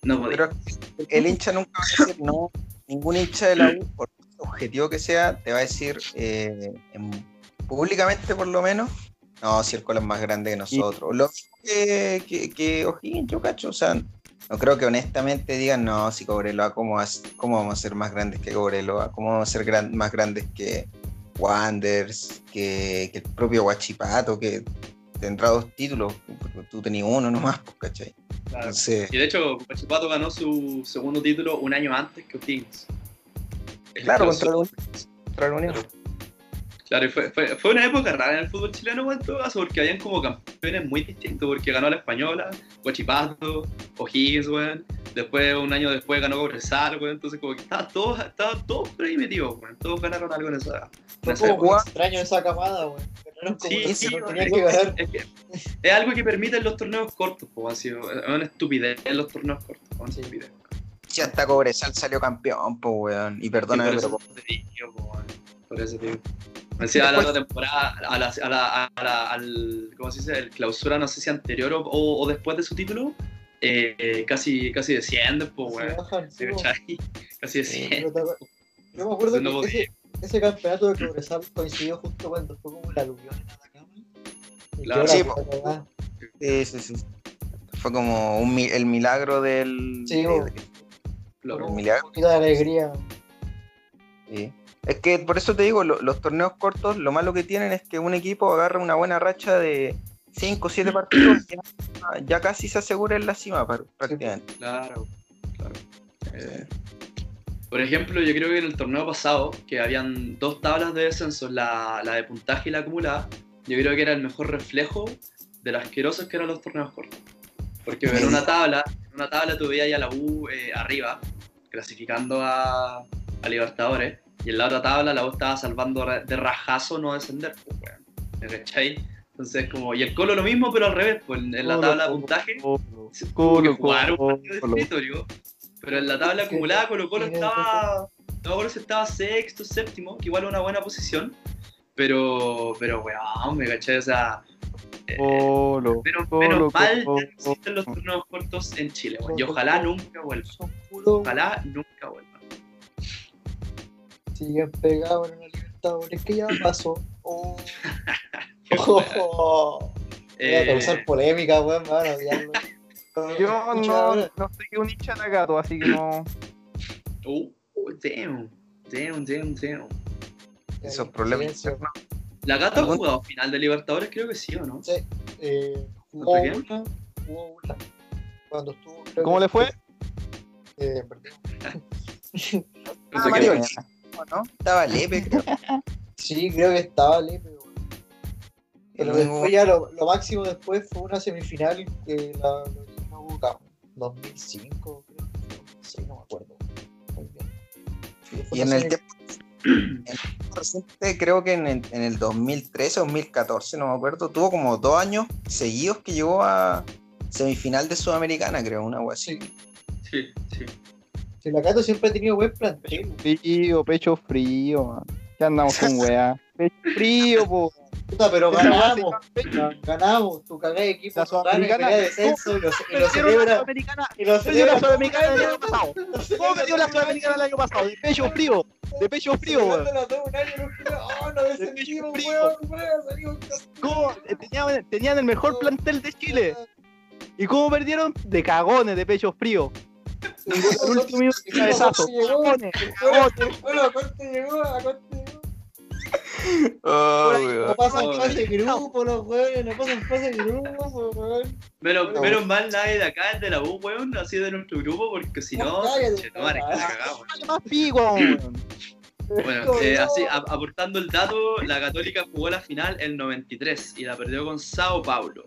No podí. Pero el hincha nunca va a decir no, ningún hincha de la U, por objetivo que sea, te va a decir eh, en- públicamente por lo menos, no, si el Colo es más grande que nosotros. Lo mismo que, que, que O'Higgins, yo cacho, o sea, no creo que honestamente digan, no, si Cobreloa, ¿cómo, cómo vamos a ser más grandes que Cobreloa? ¿Cómo vamos a ser gran- más grandes que Wanders, que, que el propio Guachipato, que tendrá dos títulos, porque tú tenías uno nomás, pues, ¿cachai? Claro. Entonces, Y de hecho, Pachipato ganó su segundo título un año antes que O'Higgins. El claro, contra la Unión. Contra la Unión. Claro, y fue, fue, fue una época rara en el fútbol chileno, en todo caso, porque habían como campeones muy distintos, porque ganó la Española, Guachipato, O'Higgins, weón. Después, un año después, ganó Cobresal, weón. Entonces, como que estaban todos, estaban todos metidos, weón. Todos ganaron algo en esa, Fue como extraño esa camada, weón. Ganaron como Sí, los sí, que weón, es, ganar. es que es algo que permiten los torneos cortos, así, es una estupidez en los torneos cortos, Sí. estupidez. Si hasta Cobresal salió campeón, weón. Y perdóname, Sí, pero digo, po, weón. Por eso digo. Me decía a la otra temporada, a la, a la, a la- al, ¿cómo se dice? El clausura, no sé si anterior o, o- o después de su título, eh, eh, casi, casi descienden, pues, weón. bajan, sí. Casi descienden. Yo me acuerdo No que ese, ese campeonato de Cobresal coincidió justo cuando fue como la aluvión en Atacama. Claro. Sí, cagada. Sí, sí, sí. Fue como un el milagro del. Sí, de- de- Lo- Como milagro. Un poquito de alegría. sí. Es que por eso te digo, lo- los torneos cortos, lo malo que tienen es que un equipo agarra una buena racha de 5 o 7 partidos, ya, ya casi se asegura en la cima prácticamente. Claro, claro. Eh, por ejemplo, yo creo que en el torneo pasado, que habían dos tablas de descenso, la, la de puntaje y la acumulada, yo creo que era el mejor reflejo de lo asquerosos que eran los torneos cortos. Porque en una tabla, en una tabla tú veías a la U eh, arriba, clasificando a, a Libertadores, y en la otra tabla la U estaba salvando de rajazo no descender, pues, weón. ¿Me cachai? Entonces, como, y el Colo lo mismo, pero al revés, pues en, en la Colo, tabla de Colo, puntaje Colo, Colo, un Colo, partido de Colo. escritorio, pero en la tabla acumulada Colo Colo estaba, no si estaba sexto, séptimo, que igual es una buena posición, pero, pero weón, me caché, o sea, eh, Colo, menos, Colo, menos mal Colo, ya no existen los torneos cortos en Chile, weón, y ojalá nunca puros. ojalá nunca vuelvan. Siguen pegados en la Libertadores. que ya pasó? Oh. Oh. Voy a Eh, causar polémica, weón. Me van a odiarlo. Yo no, no soy un hincha de gato, así que no. oh, damn, damn, damn, damn. Esos problemas. ¿La Gato ha ¿Algún- jugado final de Libertadores? Creo que sí, ¿o no? Sí, eh, jugó una, jugó una. Cuando estuvo. ¿Cómo que- le fue? Eh, perdió. Ah? ¿No? Estaba Lepe, creo. Sí, creo que estaba Lepe, weón. Pero después ya lo, lo máximo después fue una semifinal que la, Boca. 2005, creo. Sí, no me acuerdo. Muy bien. Y en el tiempo, en el tiempo reciente, creo que en el, en el 2013 o 2014, no me acuerdo, tuvo como dos años seguidos que llegó a semifinal de Sudamericana, creo, una wea así. Sí, sí. Sí, la Cato siempre ha tenido buen plantel. Frío, pecho frío, man. ¿Qué andamos con weá? Pecho frío, po. Puta, pero ganamos. Ganamos. Tu cagada de equipo La gana Sudamericana- descenso y lo, y lo Perdieron la celebra. Sudamericana. Y lo Perdió la celebra. Sudamericana el año pasado. ¿Cómo perdió la Sudamericana el año pasado? De pecho frío. De pecho frío, weón. Frío. ¿Cómo? Eh, Tenían, tenían el mejor plantel de Chile. ¿Y cómo perdieron? De cagones, de pecho frío. Al último minuto, ¿Y cabezazo. Bueno, ¿a cuánto llegó? ¿A cuánto llegó? Oh. No pasan Oh, fase de grupo los weones, no pasan fase de grupo, weón. Menos, No. menos mal nadie de acá es de la U, weón, así de nuestro grupo, porque si no, pico, weón. Bueno, eh, así, a- aportando el dato, la Católica jugó la final el 93 y la perdió con Sao Paulo.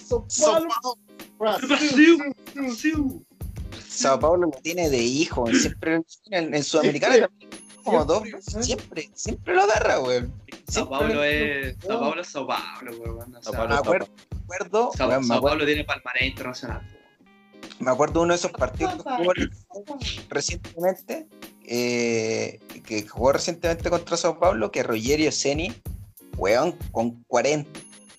Sao Paulo, Brasil, Brasil. Brasil. Sao Paulo lo tiene de hijo, siempre en, en Sudamericana también, como dos veces, siempre, siempre lo agarra, weón. Sao Paulo lo- es. Sao Paulo es Sao Paulo, weón. O sea, Sao Me Paulo. acuerdo, me acuerdo, Sao, weón, Paulo tiene palmarés internacional. weón. me acuerdo uno de esos partidos que jugó recientemente, eh, que jugó recientemente contra Sao Paulo, que Rogerio Ceni, weón, con 40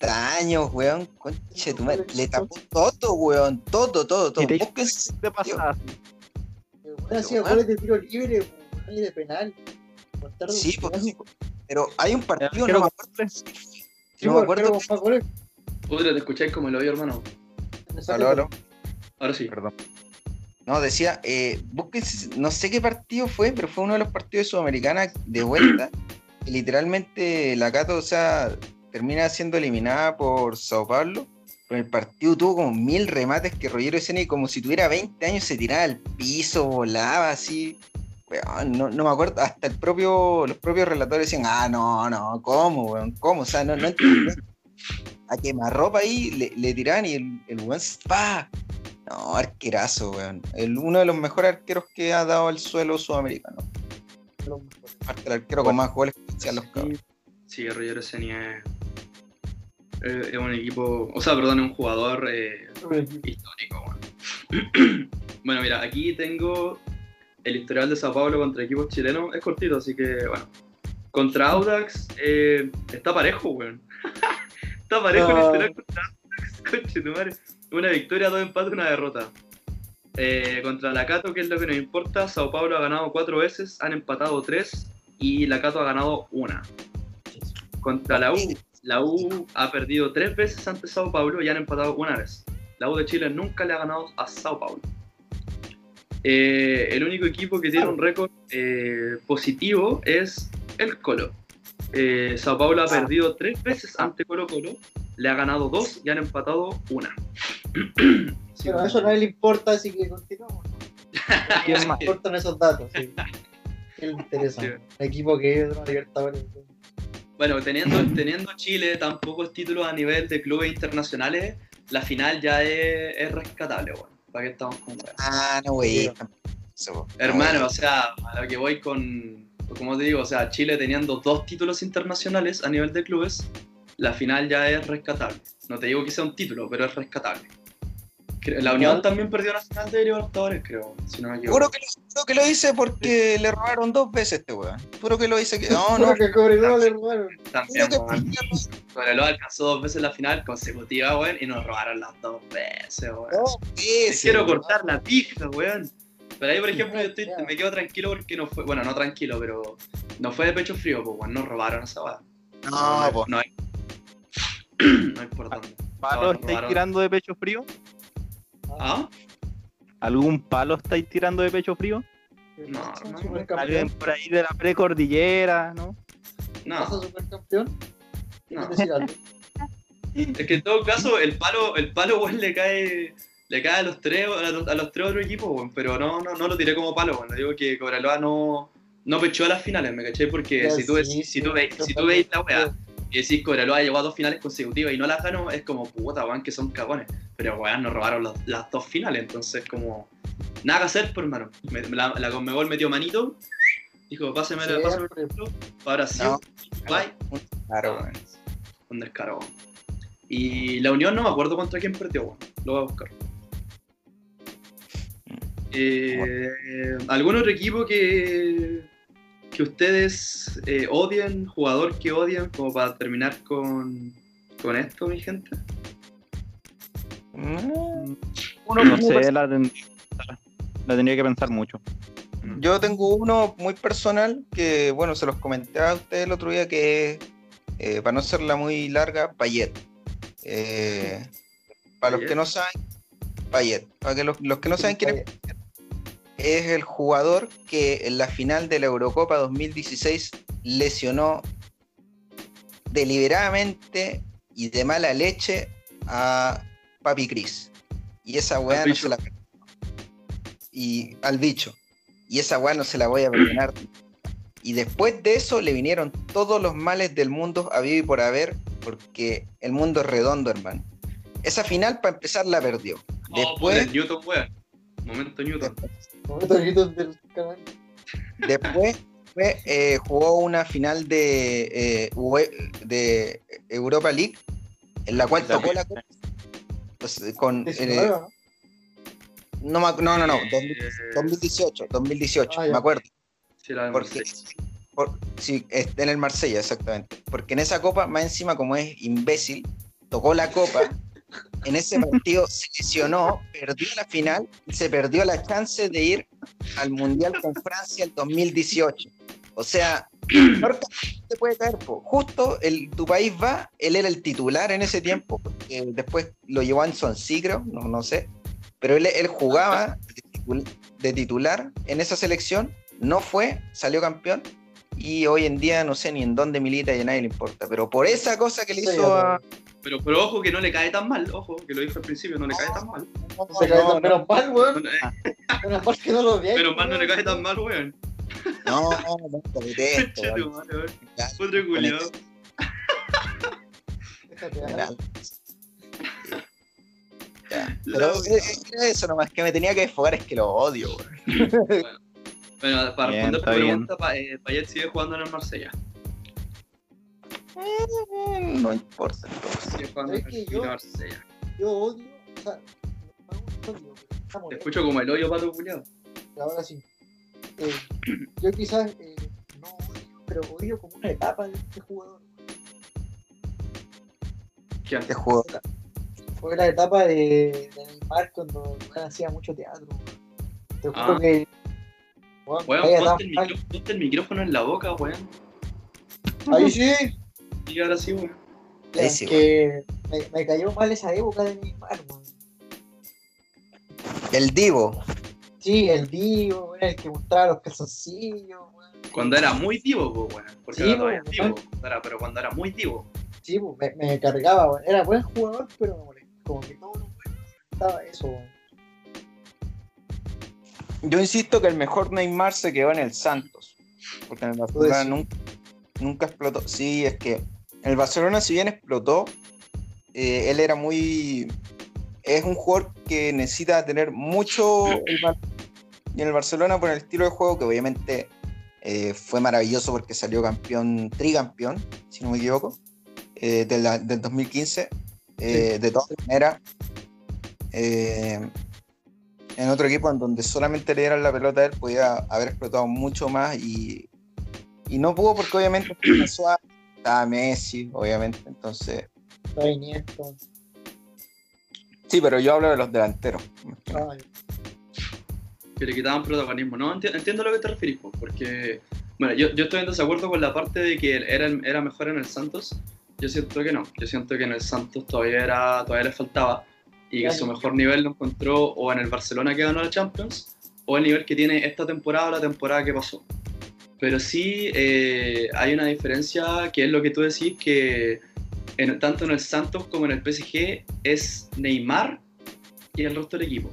años, weón, conche tu madre, le tapó todo, weón, todo, todo, todo. Y te- Búsquense ¿Qué te pasa? El weón hacía goles de tiro libre, y de penal. Sí, pues, pero hay un partido, no me acuerdo, Sí, no me acuerdo. Puta, te escucháis como el hoyo, hermano. Aló, aló. Ahora sí. Perdón. No, decía, eh, búsquense, no sé qué partido fue, pero fue uno de los partidos de Sudamericana de vuelta. y literalmente la Cato, o sea, termina siendo eliminada por Sao Paulo. Pero el partido tuvo como mil remates que Rogerio Ceni, como si tuviera 20 años, se tiraba al piso, volaba así. No, no me acuerdo, hasta el propio, los propios relatores decían, ah, no, no, ¿cómo, weón? ¿Cómo? O sea, no, no entendí. A quemarropa ahí le, le tiran y el, el weón ¡pa! No, arquerazo, weón. El, uno de los mejores arqueros que ha dado el suelo sudamericano. Aparte el arquero con más goles que hacían los cabros. Sí, Roger Ceni es. Es un equipo. O sea, perdón, es un jugador eh, histórico, weón. bueno, mira, aquí tengo el historial de Sao Paulo contra equipos chilenos. Es cortito, así que bueno. Contra Audax eh, está parejo, weón. está parejo el Ah. historial contra Audax. Conche tu madre. Una victoria, dos empates, una derrota. Eh, contra la Cato, que es lo que nos importa, Sao Paulo ha ganado cuatro veces, han empatado tres y la Cato ha ganado una. Contra la U, la U ha perdido tres veces ante Sao Paulo y han empatado una vez. La U de Chile nunca le ha ganado a Sao Paulo. Eh, el único equipo que tiene un récord eh, positivo es el Colo. Eh, Sao Paulo ha perdido tres veces ante Colo Colo, le ha ganado dos y han empatado una. Sí, Pero a eso nadie le importa, así que continuamos. ¿Quién más? Importan esos datos, sí. ¿Qué le interesa? Sí. El equipo que es una Libertadores. Bueno, teniendo, teniendo Chile tan pocos títulos a nivel de clubes internacionales, la final ya es, es rescatable, bueno. ¿Para qué estamos con? Ah, no, wey. Eso, no, Hermano, o sea, a lo que voy con, como te digo, o sea, Chile teniendo dos títulos internacionales a nivel de clubes, la final ya es rescatable. No te digo que sea un título, pero es rescatable. La Unión también perdió la final de Libertadores, creo, si no me equivoco. Seguro que, lo, seguro que lo hice porque le robaron dos veces este weón. Seguro que lo hice que. No, no. No, que Cobreloa le robaron. También, seguro que- weón. Cobreloa alcanzó dos veces la final consecutiva, weón, y nos robaron las dos veces, weón. Dos veces, quiero weón. cortar la pija, weón. Pero ahí, por ejemplo, yo estoy- me quedo tranquilo porque no fue, bueno, no tranquilo, pero no fue de pecho frío, pues, weón, nos robaron esa weá. No, po. no hay, no hay por dónde. ¿Palo No, estáis tirando de pecho frío? ¿Ah? ¿Algún palo estáis tirando de pecho frío? No. Alguien por ahí de la precordillera, ¿no? No. supercampeón, No. Es que en todo caso, el palo, el palo weón, le cae. Le cae a los tres, a los, a los tres otros equipos, weón, pero no, no, no lo tiré como palo, weón. Digo que Cobreloa no, no pechó a las finales, ¿me caché? Porque Ya, si tú, sí, ves- si sí, tú veis, si tú veis la weá y decís Cobreloa llegó a dos finales consecutivas y no las ganó, es como puta, weón, que son cagones. Pero weón, nos robaron las, las dos finales, entonces como. Nada que hacer, por hermano. Me- La, la Conmebol metió manito, dijo, páseme, Sí, pásame el club, ahora sí, No. bye. Claro, weón. Un descaro. Y la Unión no me acuerdo contra quién perdió, weón. Lo voy a buscar. Eh, ¿Algún otro equipo que, que ustedes eh, odien, jugador que odian, como para terminar con, con esto, mi gente? Mm, No sé, la, ten- la tendría que pensar mucho. Yo tengo uno muy personal que, bueno, se los comenté a ustedes el otro día que, eh, para no hacerla muy larga, Payet. Eh, para los que no saben, Payet. Para que los, los que no saben quién es, es el jugador que en la final de la Eurocopa 2016 lesionó deliberadamente y de mala leche a Papi Cris. Y esa weá no bicho. se la y al bicho. Y esa weá no se la voy a perdonar. Y después de eso le vinieron todos los males del mundo a vivir y por haber, porque el mundo es redondo, hermano. Esa final, para empezar, la perdió. Oh, Después, el Newton. Momento Newton. Después fue, eh, jugó una final de, eh, UE de Europa League, en la cual tocó la copa. pues, con, eh, 19, ¿no? no, no, no, no, Eh, 2018, 2018, Ah, ya. me acuerdo. Sí, la del Porque, por- sí, en el Marsella, exactamente. Porque en esa copa, más encima, como es imbécil, tocó la copa. En ese partido se lesionó, perdió la final y se perdió la chance de ir al Mundial con Francia el 2018. O sea, te puede caer. po. Justo el, tu país va, él era el titular en ese tiempo, después lo llevó en Swansea, creo, no, no sé. Pero él, él jugaba de titul- de titular en esa selección, no fue, salió campeón y hoy en día no sé ni en dónde milita y a nadie le importa. Pero por esa cosa que le Sí, hizo a. Pero, pero ojo que no le cae tan mal, ojo, que lo dije al principio, no le cae tan mal. No se cae no, tan menos mal, weón. No, eh, Menos mal que no lo vi. Pero mal no le cae tan mal, weón. No, no, detesto, Otro Ya. ah. La Pero eh, era eso nomás, que me tenía que desfogar, es que lo odio, weón. Bueno, para Bien, responder tu está bien. pregunta, Pa- eh, Payet sigue jugando en el Marsella. No importa, entonces. Es que yo- odio, o sea, odio, Te escucho como el hoyo pato culiao. ahora sí. Eh, yo quizás eh, no odio, pero odio como una etapa de este jugador. ¿Qué Este juego. Fue la etapa de, de Neymar cuando hacía mucho teatro. Te juro Ah. que. Weón, ponte el, micro- ponte el micrófono en la boca, weón. Ahí sí. Y ahora sí, weón. Sí, que me, me cayó mal esa época de Neymar, weón. El Divo. Sí, el Divo, weón, el que mostraba los calzoncillos, weón. Cuando era muy divo, pues, weón. Porque Sí, ahora es divo. weón. cuando era- pero cuando era muy divo. Sí, pues, me, me cargaba, weón. Era buen jugador, pero. Como que todo lo bueno estaba eso, weón. Yo insisto que el mejor Neymar se quedó en el Santos. Porque en el Barcelona nunca, nunca explotó. Sí, es que el Barcelona, si bien explotó, eh, él era muy. Es un jugador que necesita tener mucho. el y en el Barcelona, por el estilo de juego, que obviamente eh, fue maravilloso porque salió campeón, tricampeón, si no me equivoco, eh, de la- del 2015. eh, De todas maneras, en otro equipo en donde solamente le dieran la pelota a él, podía haber explotado mucho más y, y no pudo porque obviamente estaba Suárez, estaba Messi, obviamente, entonces... Estaba Iniesta. Sí, pero yo hablo de los delanteros. Ay, que le quitaban protagonismo. No, enti- entiendo a lo que te refieres, po, porque, bueno, yo, yo estoy en desacuerdo con la parte de que él era, era mejor en el Santos. Yo siento que no. Yo siento que en el Santos todavía, era, todavía le faltaba y que su mejor nivel lo encontró o en el Barcelona que ganó la Champions o el nivel que tiene esta temporada o la temporada que pasó. Pero sí eh, hay una diferencia que es lo que tú decís, que en- tanto en el Santos como en el PSG es Neymar y el resto del equipo.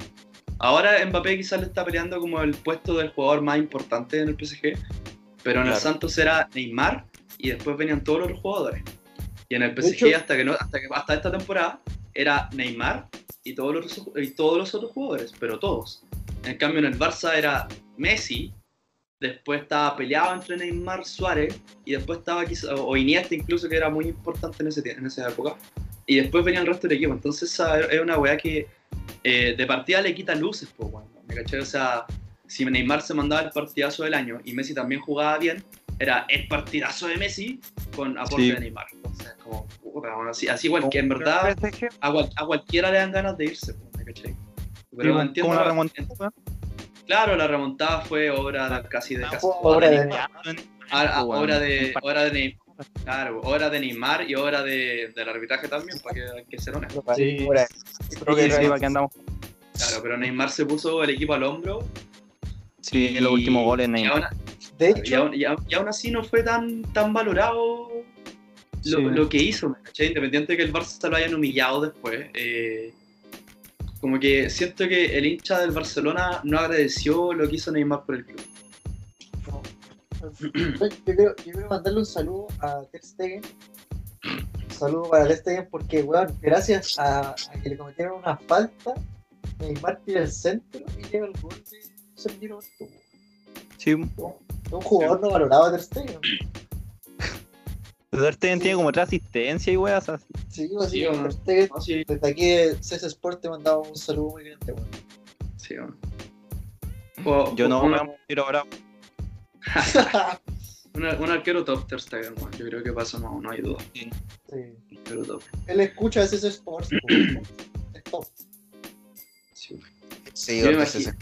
Ahora Mbappé quizás le está peleando como el puesto del jugador más importante en el PSG, pero en el. Santos era Neymar y después venían todos los otros jugadores. Y en el PSG hecho- hasta que no, hasta que hasta esta temporada era Neymar y todos los y todos los otros jugadores, pero todos. En cambio en el Barça era Messi, después estaba peleado entre Neymar, Suárez y después estaba quizá, o Iniesta incluso que era muy importante en, ese, en esa época. Y después venía el resto del equipo. Entonces es una weá que eh, de partida le quita luces, pues, weón. ¿Me cachai? O sea, si Neymar se mandaba el partidazo del año y Messi también jugaba bien, era el partidazo de Messi con aporte Sí. de Neymar. Entonces, como, bueno, así, así igual que en verdad PSG, a, cual- a cualquiera le dan ganas de irse, pues, ¿me cachai? Pero como- entiendo, Claro, la remontada fue obra de- casi de casi. obra de Neymar. A- a- Bueno, obra de, obra de Neymar. Claro, hora de Neymar y hora de, del arbitraje también, para que, hay que ser honesto. Sí. Creo que Sí, que andamos. Claro, pero Neymar se puso el equipo al hombro. Sí, y- los últimos goles, Y Neymar. aún, De y hecho, aún- y aún- y aún así no fue tan, tan valorado lo, Sí. lo que hizo, ¿me? Independiente de que el Barça lo hayan humillado después. eh, como que siento que el hincha del Barcelona no agradeció lo que hizo Neymar por el club. yo quiero, yo quiero mandarle un saludo a Ter Stegen. Un saludo para Ter Stegen porque, weón, gracias a, a que le cometieron una falta, Neymar tira el centro y llega el gol de Sergio Roberto. Sí, un jugador no valorado a Ter Stegen. Ter Stegen tiene como otra asistencia y weas así. Sí, así Sí, que weón. Stegen, No, sí, desde aquí de CS Sport te mandaba un saludo muy grande, weón. sí, bueno. O- Yo no un, me voy a mentir ahora. un, un arquero top Ter Stegen, bueno, yo creo que pasa no, no hay duda. Sí. Arquero top. Él escucha CS Sports, weón. Es top. Sí. Sí, Yo me imagino.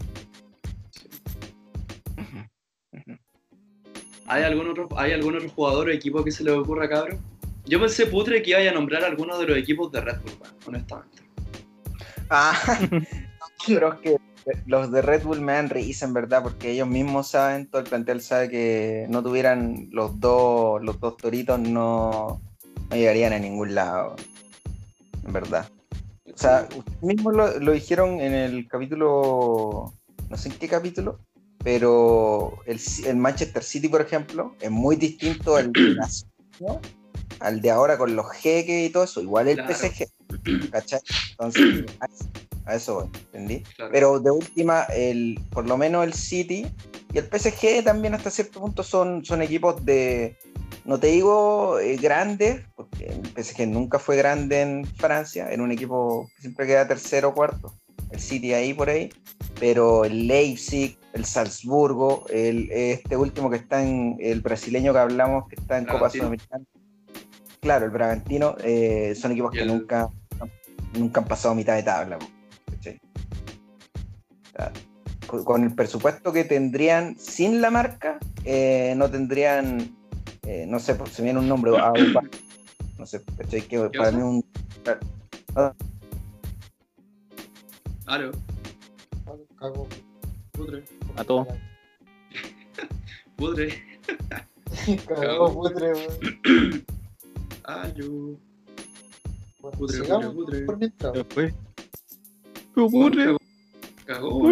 ¿Hay algún otro, hay algún otro jugador o equipo que se le ocurra, cabrón? Yo pensé, putre, que iba a nombrar alguno de los equipos de Red Bull, honestamente. Ah, pero es que los de Red Bull me dan risa, en verdad, porque ellos mismos saben, todo el plantel sabe que no tuvieran los dos, los dos toritos, no, no llegarían a ningún lado, en verdad. O sea, ustedes mismos lo, lo dijeron en el capítulo, no sé en qué capítulo, pero el, el Manchester City, por ejemplo, es muy distinto al años, al de ahora con los jeques y todo eso, igual el Claro. PSG, ¿cachai? Entonces, a eso, a eso voy, ¿entendí? Claro. Pero de última, el, por lo menos el City y el PSG también hasta cierto punto son, son equipos de, no te digo eh, grandes, porque el PSG nunca fue grande en Francia, era un equipo que siempre queda tercero o cuarto, el City ahí por ahí, pero el Leipzig, el Salzburgo, el, este último que está en, el brasileño que hablamos, que está en Copa. Sudamericana, claro, el Bragantino, eh, son equipos que el- nunca, nunca han pasado mitad de tabla. con- el presupuesto que tendrían sin la marca, eh, no tendrían, eh, no sé, se viene un nombre, no sé. Que para mí un... Aló, Cago. putre, A todo. putre, Cago, putre, weón. aló. Putre, putre, putre. por mientras. Después. Cagó, cagó.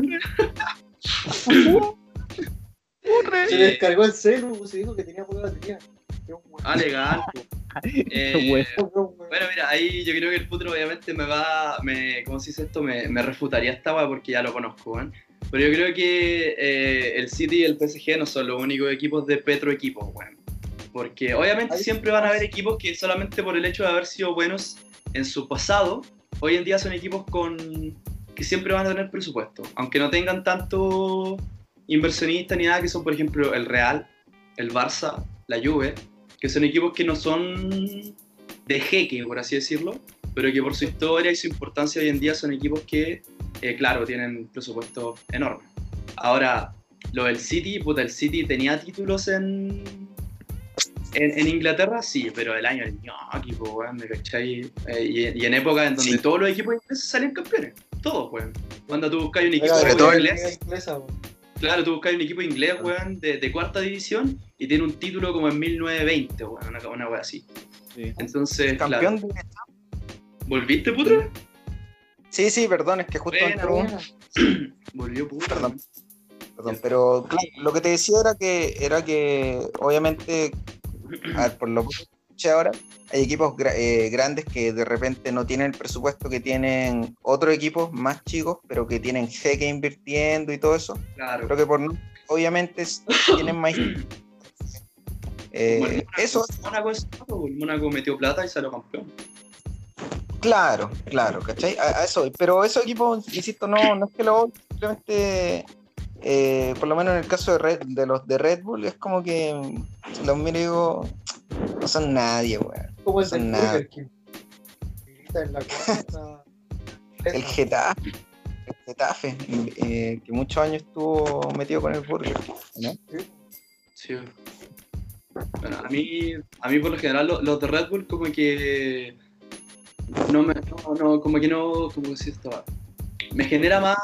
Se Eh, descargó el celu, se dijo que tenía poca batería. Ah, legal. Eh, Bueno. Bueno, mira, ahí yo creo que el Putro obviamente me va, me, ¿cómo se dice esto? Me, me refutaría esta weá porque ya lo conozco, weón. Pero yo creo que eh, el City y el PSG no son los únicos equipos de Petro equipos, weón. Porque obviamente Ahí- siempre van a haber equipos que solamente por el hecho de haber sido buenos en su pasado, hoy en día son equipos con que siempre van a tener presupuesto. Aunque no tengan tanto inversionistas ni nada, que son por ejemplo el Real, el Barça, la Juve, que son equipos que no son de jeque, por así decirlo, pero que por su historia y su importancia hoy en día son equipos que, eh, claro, tienen presupuesto enorme. Ahora, lo del City, puta, el City tenía títulos en, en, en Inglaterra, sí, pero el año del ñoqui, weón, ¿me cachai? Eh, y, y en época en donde Sí. todos los equipos ingleses salían campeones, todos, weón. Cuando tú buscas un equipo sobre de todo inglesa, weón. Claro, tú buscas un equipo inglés, weón, de, de cuarta división y tiene un título como en 1920, weón, una, una weá así. Sí. Entonces, Campeón claro. de... ¿Volviste, puto? Sí, sí, perdón, es que justo Buena, entró buena. Volvió, puto. Perdón. Perdón, pero claro, lo que te decía era que, era que obviamente, a ver, por lo que escuché ahora, hay equipos eh, grandes que de repente no tienen el presupuesto que tienen otros equipos más chicos, pero que tienen jeque invirtiendo y todo eso. Claro. Creo que por no- obviamente tienen más. Eh, Mónaco. eso, Mónaco es claro, el Mónaco metió plata y salió campeón. claro, claro, ¿cachai? A, a eso. Pero esos equipos, insisto, no, no es que lo simplemente. Eh, por lo menos en el caso de, Red, de los de Red Bull, es como que mm, los miro y digo, no son nadie, weón. Como el Son en la. El Getafe, el Getafe eh, que muchos años estuvo metido con el Burger, ¿no? Sí. Bueno, a mí, a mí por lo general lo- los de Red Bull como que no me, no, no, como que no, como decir esto, me genera más,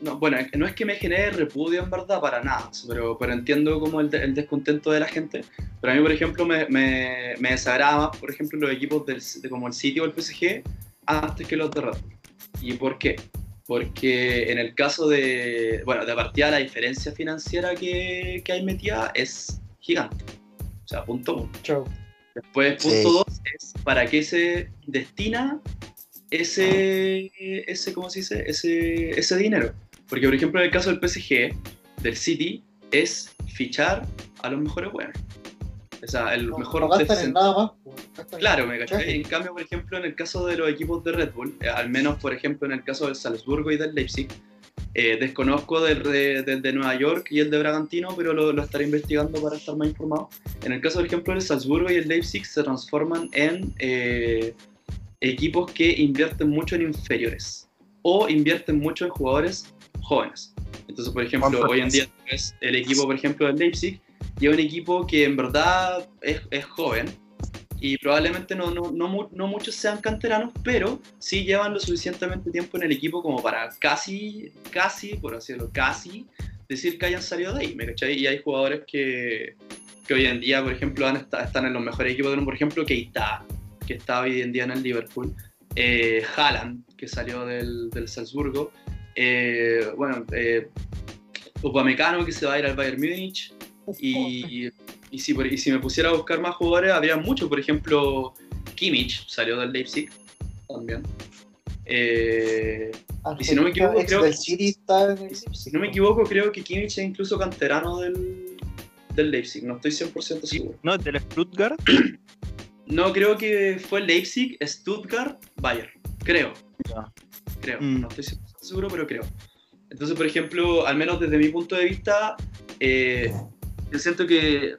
no, bueno, no es que me genere repudio en verdad para nada, pero, pero entiendo como el, de- el descontento de la gente, pero a mí por ejemplo me, me, me desagrada más, por ejemplo, los equipos del, de como el City o el PSG antes que los de Red Bull. ¿Y por qué? Porque en el caso de, bueno, de partida la diferencia financiera que, que hay metida es gigante. O sea, punto uno. Chau. Después, Sí. punto dos es para qué se destina ese, ese ¿cómo se dice? Ese, ese dinero. Porque, por ejemplo, en el caso del PSG, del City, es fichar a los mejores buenos. O sea, el No, mejor no gastan en nada más. pues, Claro, me caché. En cambio, por ejemplo, en el caso de los equipos de Red Bull, eh, al menos, por ejemplo, en el caso del Salzburgo y del Leipzig, eh, desconozco del de, del de Nueva York y el de Bragantino, pero lo, lo estaré investigando para estar más informado. En el caso, por ejemplo, del Salzburgo y el Leipzig se transforman en eh, equipos que invierten mucho en inferiores o invierten mucho en jugadores jóvenes. Entonces, por ejemplo, hoy en día es el equipo, por ejemplo, del Leipzig, y es un equipo que en verdad es, es joven, y probablemente no, no, no, no muchos sean canteranos, pero sí llevan lo suficientemente tiempo en el equipo como para casi, casi, por así decirlo, casi decir que hayan salido de ahí, ¿me cachai? Y hay jugadores que, que hoy en día, por ejemplo, han están en los mejores equipos por ejemplo, Keita, que está hoy en día en el Liverpool, eh, Haaland, que salió del, del Salzburgo, eh, bueno, eh, Upamecano, que se va a ir al Bayern Múnich, y, y, si, y si me pusiera a buscar más jugadores, habría muchos. Por ejemplo, Kimmich salió del Leipzig también. Eh, y si no me equivoco, creo- del City está en el si no me equivoco, creo que Kimmich es incluso canterano del, del Leipzig. No estoy 100% seguro. ¿No? ¿Del Stuttgart? No, creo que fue Leipzig, Stuttgart, Bayern. Creo. Creo. Mm. No estoy 100% seguro, pero creo. Entonces, por ejemplo, al menos desde mi punto de vista, eh, yo siento que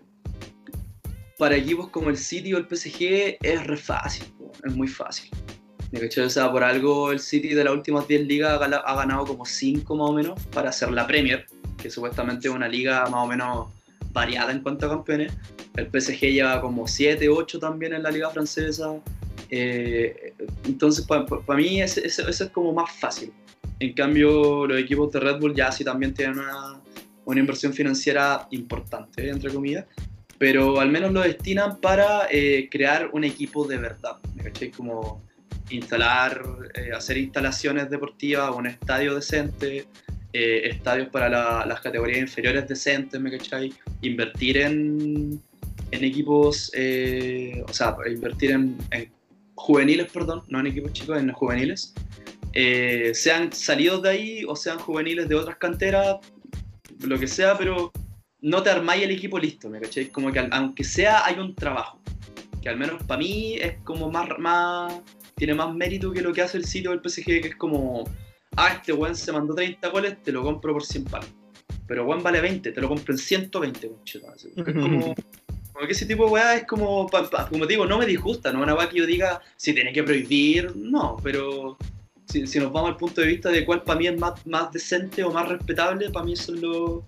para equipos como el City o el PSG es re fácil, po, es muy fácil. ¿Me cachai? O sea, por algo el City de las últimas 10 ligas ha ganado como 5 más o menos para hacer la Premier, que supuestamente es una liga más o menos variada en cuanto a campeones. El PSG lleva como 7, 8 también en la liga francesa. Eh, entonces, para mí ese, ese- ese es como más fácil. En cambio, los equipos de Red Bull ya sí también tienen una, una inversión financiera importante, entre comillas, pero al menos lo destinan para eh, crear un equipo de verdad, ¿me? Como instalar, eh, hacer instalaciones deportivas, un estadio decente, eh, estadios para la- las categorías inferiores decentes, ¿me cachai? Invertir en, en equipos, eh, o sea, invertir en, en juveniles, perdón, no en equipos chicos, en juveniles, eh, sean salidos de ahí o sean juveniles de otras canteras, lo que sea, pero no te armáis el equipo listo, ¿me cachai? Como que aunque sea hay un trabajo, que al menos para mí es como más, más, tiene más mérito que lo que hace el sitio del PSG, que es como, ah, este weón se mandó 30 goles, te lo compro por 100 palos. Pero weón vale 20, te lo compro en 120, concheta, así. Es como, como que ese tipo de weá es como, pa- pa- como te digo, no me disgusta, no es una weá que yo diga si tiene que prohibir, no, pero si, si nos vamos al punto de vista de cuál para mí es más, más decente o más respetable, para mí son los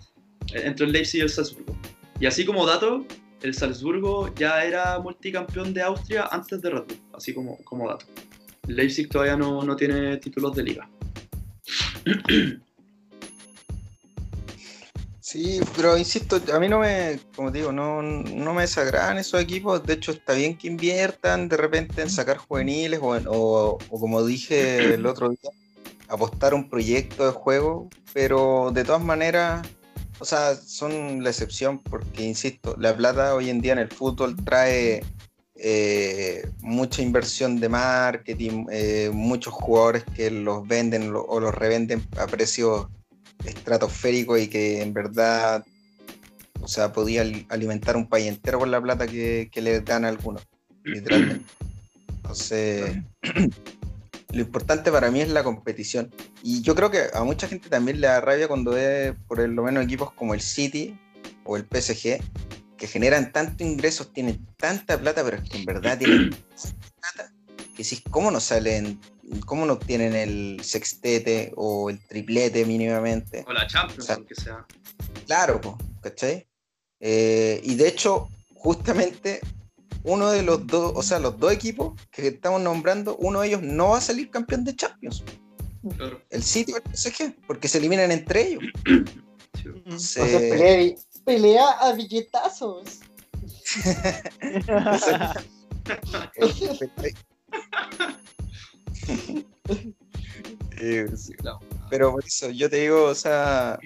entre el Leipzig y el Salzburgo. Y así como dato, el Salzburgo ya era multicampeón de Austria antes de Red Bull, así como, como dato. El Leipzig todavía no, no tiene títulos de liga. Sí, pero insisto, a mí no me, como digo, no, no me desagradan esos equipos. De hecho, está bien que inviertan de repente en sacar juveniles o, o- o como dije el otro día, apostar un proyecto de juego, pero de todas maneras, o sea, son la excepción porque, insisto, la plata hoy en día en el fútbol trae eh, mucha inversión de marketing, eh, muchos jugadores que los venden lo- o los revenden a precios estratosféricos y que en verdad, o sea, podía al- alimentar un país entero con la plata que, que le dan a algunos, literalmente. Entonces, lo importante para mí es la competición. Y yo creo que a mucha gente también le da rabia cuando ve por lo menos equipos como el City o el PSG, que generan tanto ingresos, tienen tanta plata, pero es que en verdad tienen tanta plata que si cómo no salen, cómo no obtienen el sextete o el triplete mínimamente. O la Champions, O sea, aunque sea. Claro, ¿cachai? Eh, y de hecho, justamente uno de los dos, o sea, los dos equipos que estamos nombrando, uno de ellos no va a salir campeón de Champions, Claro. el City o el PSG, porque se eliminan entre ellos. Sí. O Se- sea, pelea, a billetazos. Eh. Pero por eso, yo te digo, o sea,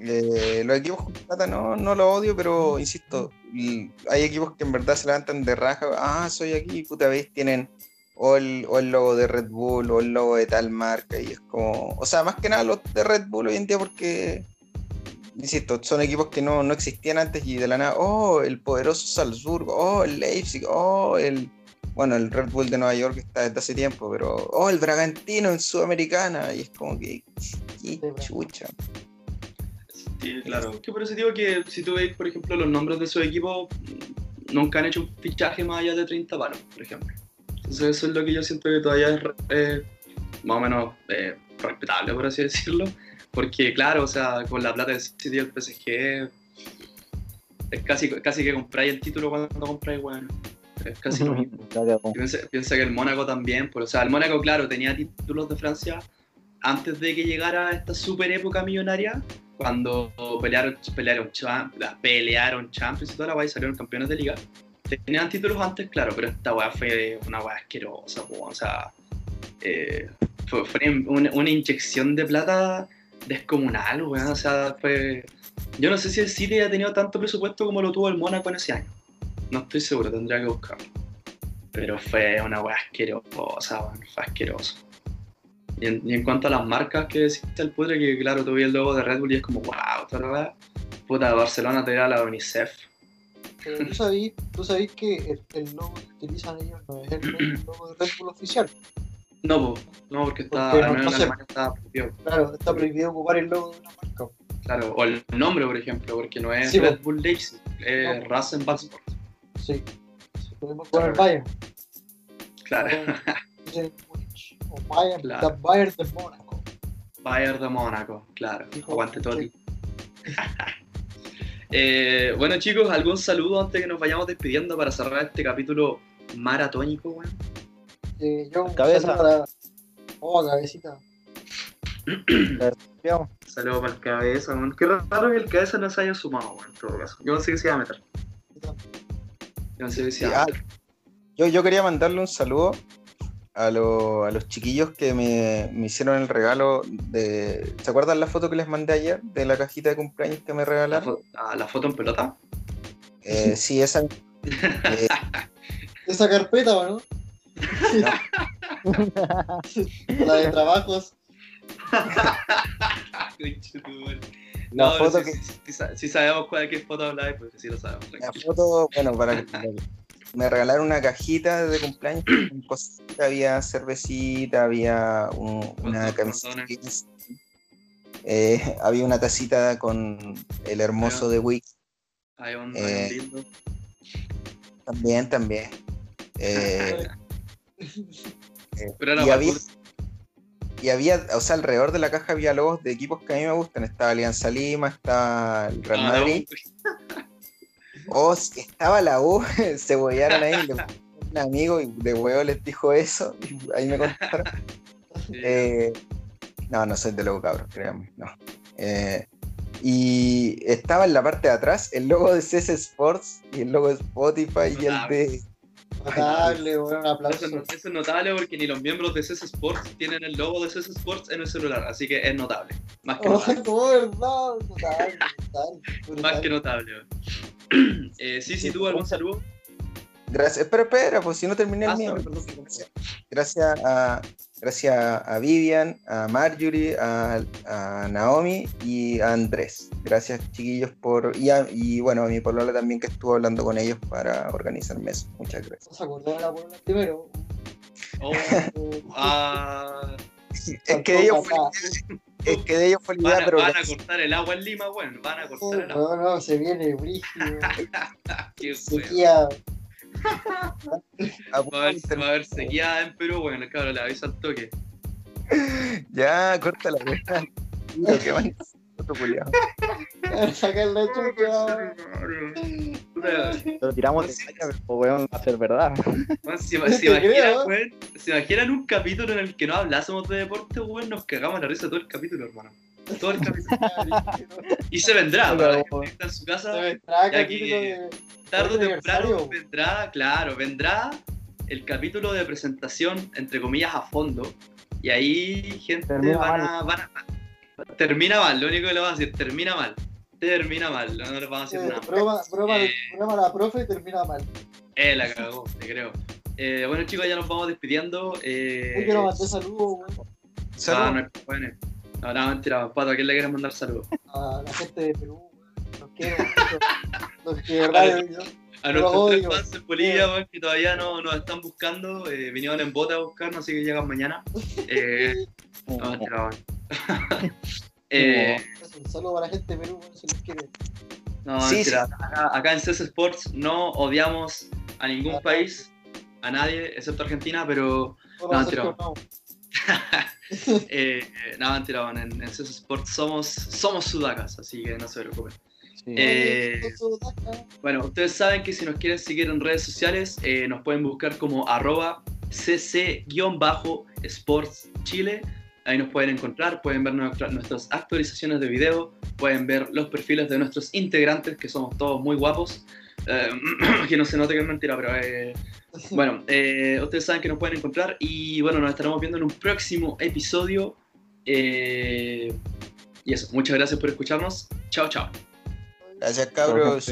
eh, los equipos con plata no, no los odio, pero insisto, y hay equipos que en verdad se levantan de raja, ah, soy aquí, puta vez, tienen o el, o el logo de Red Bull o el logo de tal marca, y es como, o sea, más que nada los de Red Bull hoy en día porque, insisto, son equipos que no, no existían antes y de la nada, oh, el poderoso Salzburgo, oh, el Leipzig, oh, el, bueno, el Red Bull de Nueva York está desde hace tiempo, pero, oh, el Bragantino en Sudamericana, y es como que, qué chucha. Sí, claro. Que por eso digo que si tú veis, por ejemplo, los nombres de esos equipos, mm, nunca han hecho un fichaje más allá de 30 palos, por ejemplo. Entonces eso es lo que yo siento que todavía es eh, más o menos eh, respetable, por así decirlo. Porque claro, o sea, con la plata del City y el PSG, es casi, casi que compráis el título cuando compráis, bueno. Es casi lo mismo. Piensa, piensa que el Mónaco también, pues, o sea, el Mónaco, claro, tenía títulos de Francia antes de que llegara esta super época millonaria, cuando pelearon, pelearon, pelearon Champions y toda la weá y salieron campeones de liga. Tenían títulos antes, claro, pero esta weá fue una weá asquerosa, po, o sea, eh, fue, una inyección de plata descomunal, weón, o sea, fue... Yo no sé si el City ha tenido tanto presupuesto como lo tuvo el Mónaco en ese año. No estoy seguro, tendría que buscarlo. Pero fue una weá asquerosa, weón, fue asqueroso. Y en, cuanto a las marcas que decía el putre, que claro, tuve el logo de Red Bull y es como, wow, esta weá. Puta, Barcelona te da la UNICEF. Pero tú sabís, tú que el logo que utilizan ellos no es el logo de Red Bull oficial. No, no, porque está, Porque al no- menos no en sé. Alemania está prohibido. Claro, está prohibido ocupar el logo de una marca. Claro, o el nombre, por ejemplo, porque no es Sí, Red. Bull Leipzig, es No. Rasenballsport. Sí. Podemos poner Bayern. Claro, O Bayern, Claro. Bayern de Mónaco. Bayern de Mónaco, claro. Aguante Totti. Eh, bueno chicos, ¿algún saludo antes que nos vayamos despidiendo para cerrar este capítulo maratónico, weón? Eh, yo Cabeza. la- Oh, cabecita. Saludos para el cabeza, weón. Qué raro que el cabeza no se haya sumado, weón, en todo caso. Yo pensé que se iba a meter. Yo pensé que se iba a Ah, meter. yo, yo quería mandarle un saludo a, lo- a los chiquillos que me, me hicieron el regalo de... ¿Se acuerdan la foto que les mandé ayer de la cajita de cumpleaños que me La, regalaron? fo- ah, la foto en pelota. Eh, sí, esa... eh, Esa carpeta, ¿o no? la de trabajos. la No, foto sí, que... sa- sí sabemos cuál qué foto habláis, pues sí lo sabemos. La foto, bueno, para me regalaron una cajita de cumpleaños con cositas, había cervecita, había un- una camiseta, eh, había una tacita con el hermoso de Hay un, Eh, hay un dildo. también, también. Eh, Pero era y había, curso. y había, o sea, alrededor de la caja había logos de equipos que a mí me gustan. Estaba Alianza Lima, está el Real Ah, Madrid. Oh, estaba la U, se bollaron ahí. Un amigo y de huevo les dijo eso. y ahí me contaron. Eh, no, no soy de loco, cabros, créanme. No. Eh, Y estaba en la parte de atrás el logo de CS Sports y el logo de Spotify y el de. Notable, weón, un Eso, aplauso. eso es notable porque ni los miembros de CS Sports tienen el logo de CS Sports en el celular, así que es notable. Más que Oh, notable. no, verdad. Más que notable. Eh, sí, sí, tú algún saludo. Gracias. Espera, espera, pues si no terminé el Ah, mío. perdón. Gracias a, gracias a Vivian, a Marjorie, a, a Naomi y a Andrés. Gracias, chiquillos, por. Y, a- y bueno, a mi polola también que estuvo hablando con ellos para organizarme eso. Muchas gracias. Vamos a acordar a la polola primero. Oh, Eh, ah, Es que de ellos fue, es que de ellos fue la van, idea, a, pero van a cortar el agua en Lima, bueno, van a cortar el agua. No, no, se viene brígido. Qué bueno. Va a haber, va a haber sequía en Perú, bueno, cabrón, le aviso al toque. Ya, corta la wea. Lo que van otro culiao. Sacar la chucha. Puta, Lo tiramos de caña, pero weón, va a ser verdad. si imaginan un capítulo en el que no hablásemos de deporte, weón, nos cagamos la risa todo el capítulo, hermano. Todo el capítulo. Y se vendrá, para la gente que está en su casa. Se vendrá Ya capítulo de- tarde o temprano vendrá, claro, vendrá el capítulo de presentación, entre comillas, a fondo. Y ahí, gente, Termina van a, van a- Termina mal, lo único que le vamos a decir, termina mal. Termina mal, no, no le vamos a decir eh, nada. broma, broma, Eh. broma la profe termina mal. Eh, la cagó, te creo. Eh, bueno, chicos, ya nos vamos despidiendo. Eh, Yo quiero mandar saludos ah, Saludos. no, bueno. No, no, mentira, Pato, ¿a quién le quieres mandar saludos? a la gente de Perú. weón. Los quiero. Los que de verdad yo- A nuestros tres odio. fans en Bolivia, weón, que todavía no nos están buscando, eh, vinieron en bote a buscarnos, así que llegan mañana. Eh, no, mentira. Eh, Un saludo para la gente de Perú, si los quiere. No, Sí, mentira. Acá, acá en CS Sports no odiamos a ningún país, a nadie, excepto Argentina, pero No, a tira. Sergio Ramos. Eh, eh, no, mentira, bueno, en, en CS Sports somos, somos sudacas, así que no se preocupen. Eh, Eso, taca. Bueno, ustedes saben que si nos quieren seguir en redes sociales, eh, nos pueden buscar como arroba cc-sports chile. Ahí nos pueden encontrar, pueden ver nuestra- nuestras actualizaciones de video, pueden ver los perfiles de nuestros integrantes, que somos todos muy guapos. Eh, que no se note que es mentira, pero eh, bueno, eh, ustedes saben que nos pueden encontrar y bueno, nos estaremos viendo en un próximo episodio. Eh, y eso, muchas gracias por escucharnos. Chao, chao. Gracias, cabros.